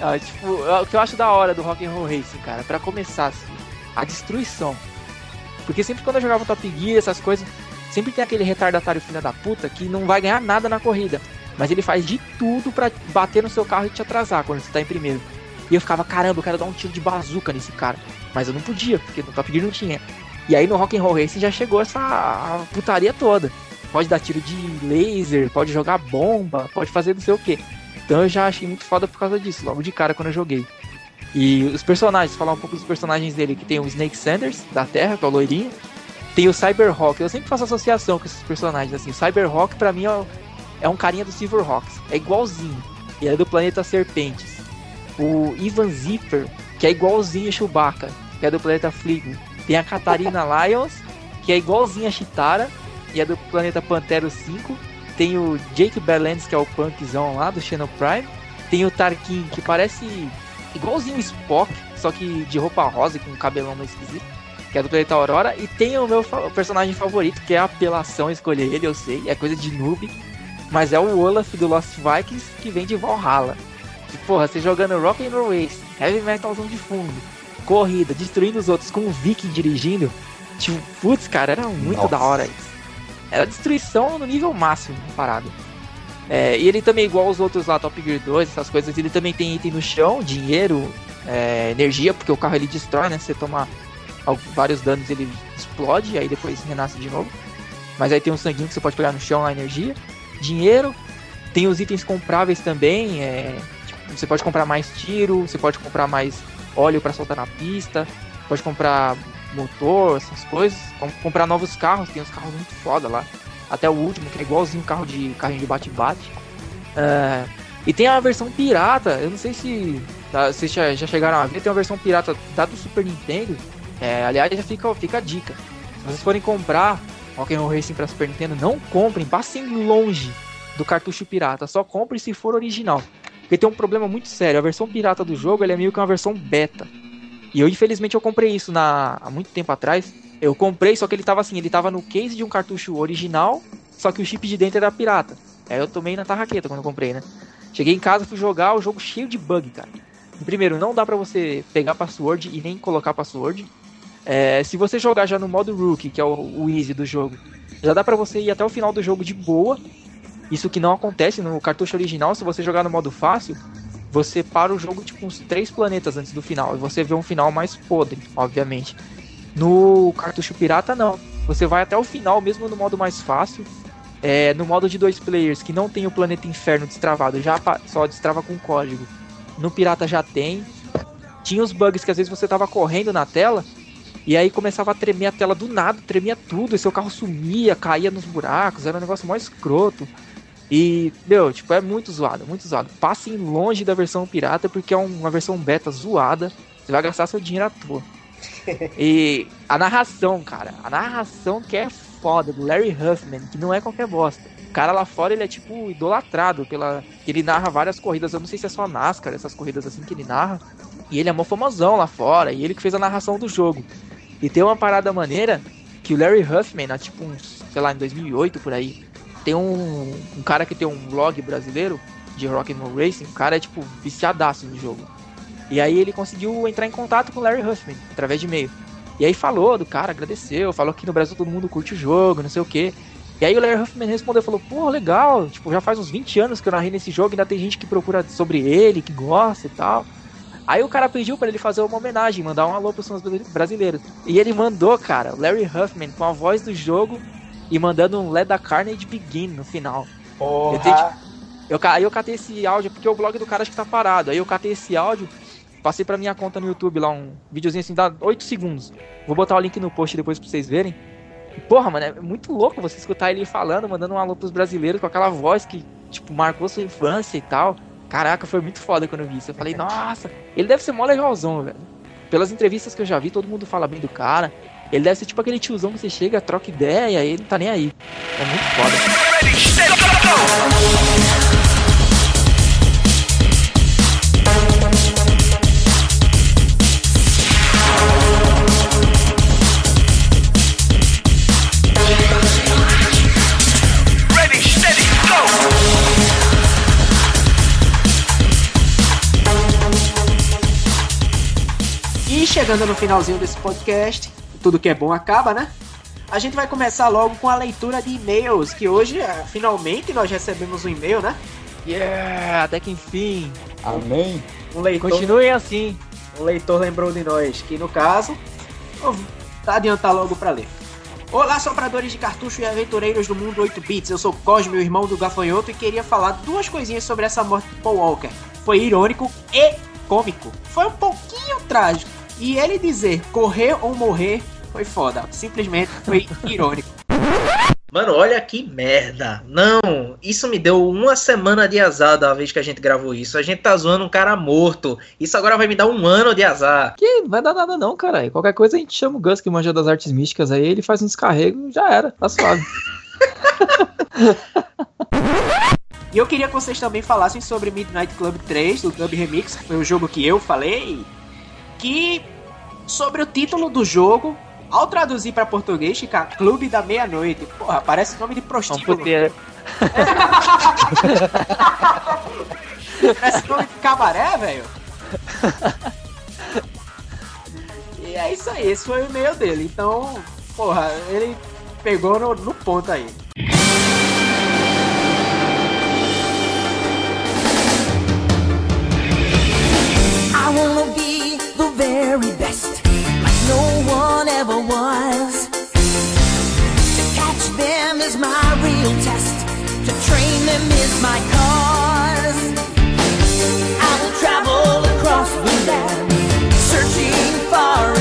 ah, tipo, o que eu acho da hora do Rock and Roll Racing, cara, pra começar assim, a destruição. Porque sempre quando eu jogava Top Gear, essas coisas, sempre tem aquele retardatário filha da puta que não vai ganhar nada na corrida. Mas ele faz de tudo pra bater no seu carro e te atrasar quando você tá em primeiro. E eu ficava, caramba, eu quero dar um tiro de bazuca nesse cara. Mas eu não podia, porque no Top Gear não tinha. E aí no Rock and Roll Racing já chegou essa putaria toda. Pode dar tiro de laser, pode jogar bomba, pode fazer não sei o que. Então eu já achei muito foda por causa disso, logo de cara quando eu joguei. E os personagens, falar um pouco dos personagens dele, que tem o Snake Sanders, da Terra, que é o loirinho. Tem o Cyberhawk, eu sempre faço associação com esses personagens, assim. O Cyberhawk pra mim é, é um carinha do Silverhawks, é igualzinho. E é do planeta Serpentes. O Ivan Zipper, que é igualzinho a Chewbacca, que é do planeta Fligo. Tem a Katarina Lyons, que é igualzinho a Chitara, e é do planeta Pantero 5. Tem o Jake Berlands, que é o punkzão lá do Channel Prime. Tem o Tarkin, que parece igualzinho o Spock, só que de roupa rosa e com um cabelão mais esquisito, que é do planeta Aurora. E tem o meu fa- personagem favorito, que é a apelação escolher ele, eu sei, é coisa de noob. Mas é o Olaf do Lost Vikings, que vem de Valhalla. E, porra, você jogando Rock and Roll Race, Heavy Metalzão de fundo, corrida, destruindo os outros com um Viking dirigindo. Tipo, putz, cara, era muito Nossa. da hora isso. Era destruição no nível máximo, parado. É, e ele também, igual os outros lá, Top Gear 2, essas coisas, ele também tem item no chão, dinheiro, é, energia, porque o carro ele destrói, né? Você toma vários danos, ele explode, aí depois renasce de novo. Mas aí tem um sanguinho que você pode pegar no chão, a energia. Dinheiro, tem os itens compráveis também, é, você pode comprar mais tiro, você pode comprar mais óleo para soltar na pista, pode comprar motor, essas coisas, com- comprar novos carros, tem uns carros muito foda lá. Até o último, que é igualzinho carro de carrinho de bate-bate. É, e tem a versão pirata, eu não sei se tá, vocês já, já chegaram a ver, tem uma versão pirata da do Super Nintendo. É, aliás, já fica, fica a dica. Se vocês forem comprar Rock'n'Roll Racing para Super Nintendo, não comprem, passem longe do cartucho pirata, só comprem se for original. Porque tem um problema muito sério, a versão pirata do jogo é meio que uma versão beta. E eu, infelizmente, eu comprei isso na, há muito tempo atrás. Eu comprei, só que ele tava assim, ele tava no case de um cartucho original, só que o chip de dentro era pirata. Aí eu tomei na tarraqueta quando eu comprei, né? Cheguei em casa, fui jogar o jogo cheio de bug, cara. Primeiro, não dá pra você pegar password e nem colocar password. É, se você jogar já no modo rookie, que é o, o easy do jogo, já dá pra você ir até o final do jogo de boa. Isso que não acontece no cartucho original, se você jogar no modo fácil, você para o jogo tipo uns três planetas antes do final. E você vê um final mais podre, obviamente. No cartucho pirata, não. Você vai até o final, mesmo no modo mais fácil. É, no modo de dois players, que não tem o planeta inferno destravado, já só destrava com código. No pirata já tem. Tinha os bugs que às vezes você tava correndo na tela. E aí começava a tremer a tela do nada, tremia tudo, e seu carro sumia, caía nos buracos, era um negócio mó escroto. E, meu, tipo, é muito zoado, muito zoado. Passem longe da versão pirata, porque é um- uma versão beta zoada. Você vai gastar seu dinheiro à toa. E a narração, cara, a narração que é foda, do Larry Huffman, que não é qualquer bosta. O cara lá fora, ele é tipo idolatrado pela. Ele narra várias corridas, eu não sei se é só NASCAR, essas corridas assim que ele narra. E ele é mó famosão lá fora, e ele que fez a narração do jogo. E tem uma parada maneira que o Larry Huffman, há tipo uns, sei lá, em 2008 por aí, tem um, um cara que tem um blog brasileiro de Rock'n'Roll Racing, o cara é tipo viciadaço no jogo. E aí ele conseguiu entrar em contato com o Larry Huffman através de e-mail. E aí falou do cara, agradeceu, falou que no Brasil todo mundo curte o jogo, não sei o que. E aí o Larry Huffman respondeu, falou, pô, legal, tipo, já faz uns 20 anos que eu narrei nesse jogo, ainda tem gente que procura sobre ele, que gosta e tal. Aí o cara pediu pra ele fazer uma homenagem, mandar um alô pros fãs brasileiros. E ele mandou, cara, Larry Huffman com a voz do jogo e mandando um Let the Carnage Begin no final. Eu tenho, tipo, eu, aí eu catei esse áudio, porque o blog do cara acho que tá parado. Aí eu catei esse áudio, passei pra minha conta no YouTube lá, um videozinho assim, dá 8 segundos. Vou botar o link no post depois pra vocês verem. E, porra, mano, é muito louco você escutar ele falando, mandando um alô pros brasileiros com aquela voz que, tipo, marcou sua infância e tal. Caraca, foi muito foda quando eu vi isso. Eu falei, nossa, ele deve ser mó legalzão, velho. Pelas entrevistas que eu já vi, todo mundo fala bem do cara. Ele deve ser tipo aquele tiozão que você chega, troca ideia, e ele não tá nem aí. É muito foda. Chegando no finalzinho desse podcast, tudo que é bom acaba, né? A gente vai começar logo com a leitura de e-mails, que hoje, eh, finalmente, nós recebemos um e-mail, né? Yeah, até que enfim. Amém. Um leitor, Continuem assim. um leitor lembrou de nós, que no caso, vou adiantar logo pra ler. Olá, sopradores de cartucho e aventureiros do mundo 8 bits. Eu sou Cosme, o irmão do Gafanhoto, e queria falar duas coisinhas sobre essa morte de Paul Walker. Foi irônico e cômico. Foi um pouquinho trágico. E ele dizer correr ou morrer foi foda. Simplesmente foi irônico. Mano, olha que merda. Não, isso me deu uma semana de azar da vez que a gente gravou isso. A gente tá zoando um cara morto. Isso agora vai me dar um ano de azar. Que não vai dar nada não, cara. Qualquer coisa a gente chama o Gus que manja das artes místicas aí, ele faz um descarrego e já era, tá suave. E eu queria que vocês também falassem sobre Midnight Club 3 do Dub Remix, que foi o jogo que eu falei, que sobre o título do jogo, ao traduzir pra português, fica Clube da Meia-Noite. Porra, parece nome de Vamos prostíbulo. poder. Parece nome de cabaré, velho. E é isso aí, esse foi o e-mail dele. Então, porra, ele pegou no, no ponto aí. I wanna be the very best, no one ever was. To catch them is my real test, to train them is my cause. I will travel across the land, searching far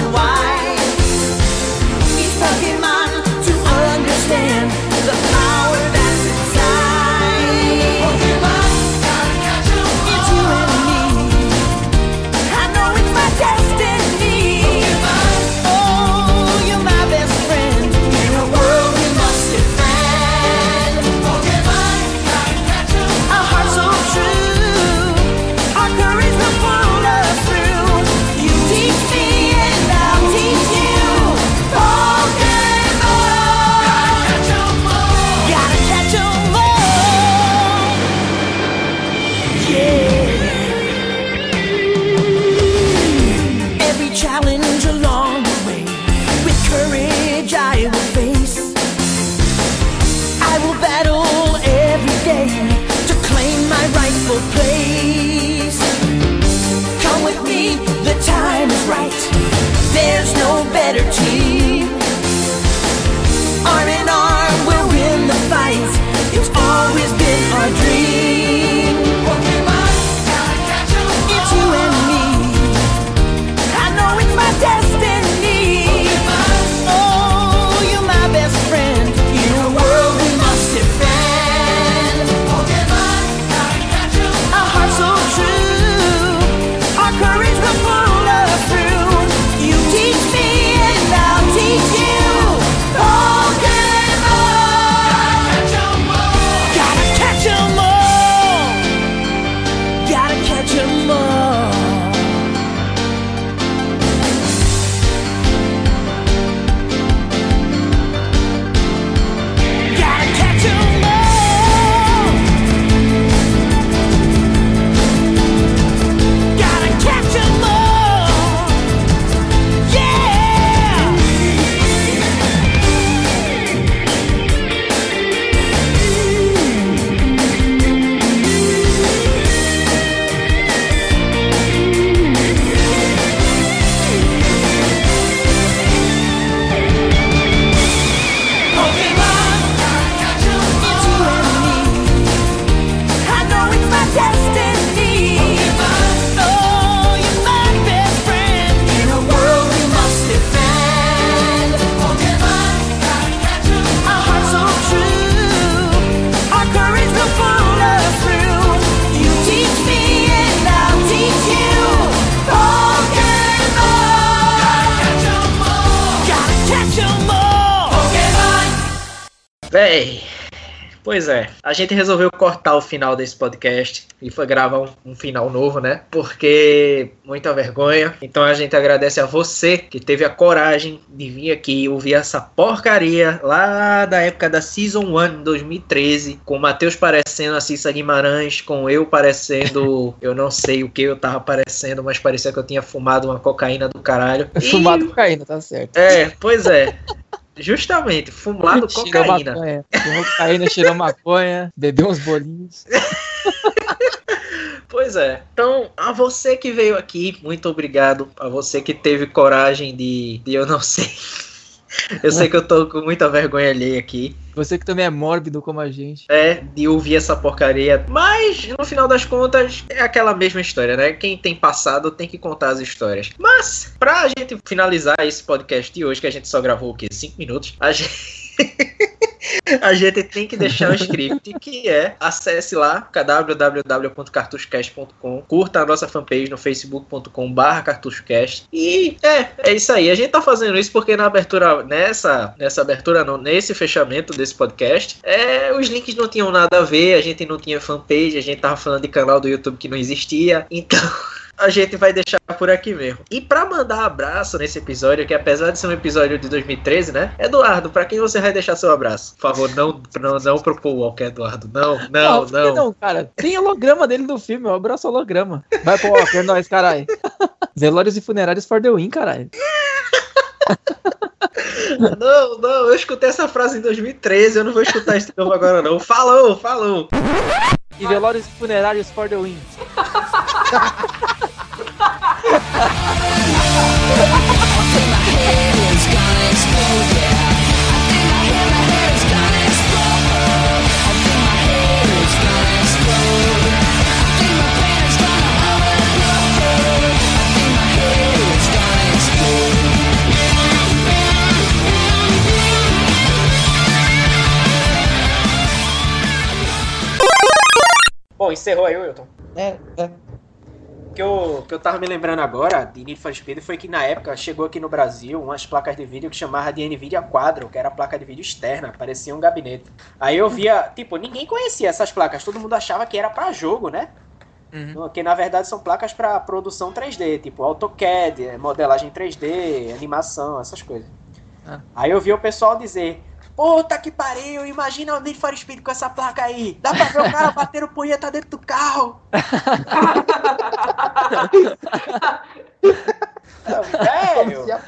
a gente resolveu cortar o final desse podcast e foi gravar um, um final novo, né? Porque muita vergonha. Então a gente agradece a você que teve a coragem de vir aqui ouvir essa porcaria lá da época da Season 1 2013, com o Matheus parecendo a Cissa Guimarães, com eu parecendo, eu não sei o que eu tava parecendo, mas parecia que eu tinha fumado uma cocaína do caralho. E- Fumado cocaína, tá certo. É, pois é. Justamente, fumado cocaína. maconha. Fumou cocaína, cheirou maconha, bebeu uns bolinhos. Pois é. Então, a você que veio aqui, muito obrigado. A você que teve coragem de, de eu não sei. Eu sei que eu tô com muita vergonha alheia aqui. Você que também é mórbido como a gente. É, de ouvir essa porcaria. Mas, no final das contas, é aquela mesma história, né? Quem tem passado tem que contar as histórias. Mas, pra gente finalizar esse podcast de hoje, que a gente só gravou o quê? Cinco minutos. A gente. a gente tem que deixar um script que é acesse lá www.cartuchocast.com, curta a nossa fanpage no facebook.com/barra cartuchocast e é, é isso aí. A gente tá fazendo isso porque na abertura nessa nessa abertura não, nesse fechamento desse podcast, é, os links não tinham nada a ver, a gente não tinha fanpage, a gente tava falando de canal do YouTube que não existia, então a gente vai deixar por aqui mesmo. E pra mandar abraço nesse episódio, que apesar de ser um episódio de 2013, né? Eduardo, pra quem você vai deixar seu abraço? Por favor, não, não, não pro Paul Walker, Eduardo. Não, não, que não. não, cara. Tem holograma dele no filme, eu abraço holograma. Vai, pô, é nóis, caralho. Velórios e funerários for the win, caralho. Não, não, eu escutei essa frase em 2013, eu não vou escutar isso novo agora não. Falou, falou. E velórios e funerários for the win. Bom, encerrou aí, Wilton. É, é. O que eu, que eu tava me lembrando agora de Need for Speed foi que na época chegou aqui no Brasil umas placas de vídeo que chamava de Nvidia Quadro, que era placa de vídeo externa, parecia um gabinete. Aí eu via, tipo, ninguém conhecia essas placas, todo mundo achava que era pra jogo, né? Uhum. Que na verdade são placas pra produção 3D, tipo AutoCAD, modelagem 3D, animação, essas coisas. Ah. Aí eu vi o pessoal dizer: Puta que pariu, imagina o Need for Speed com essa placa aí. Dá pra ver o cara bater o punheta dentro do carro. Velho, a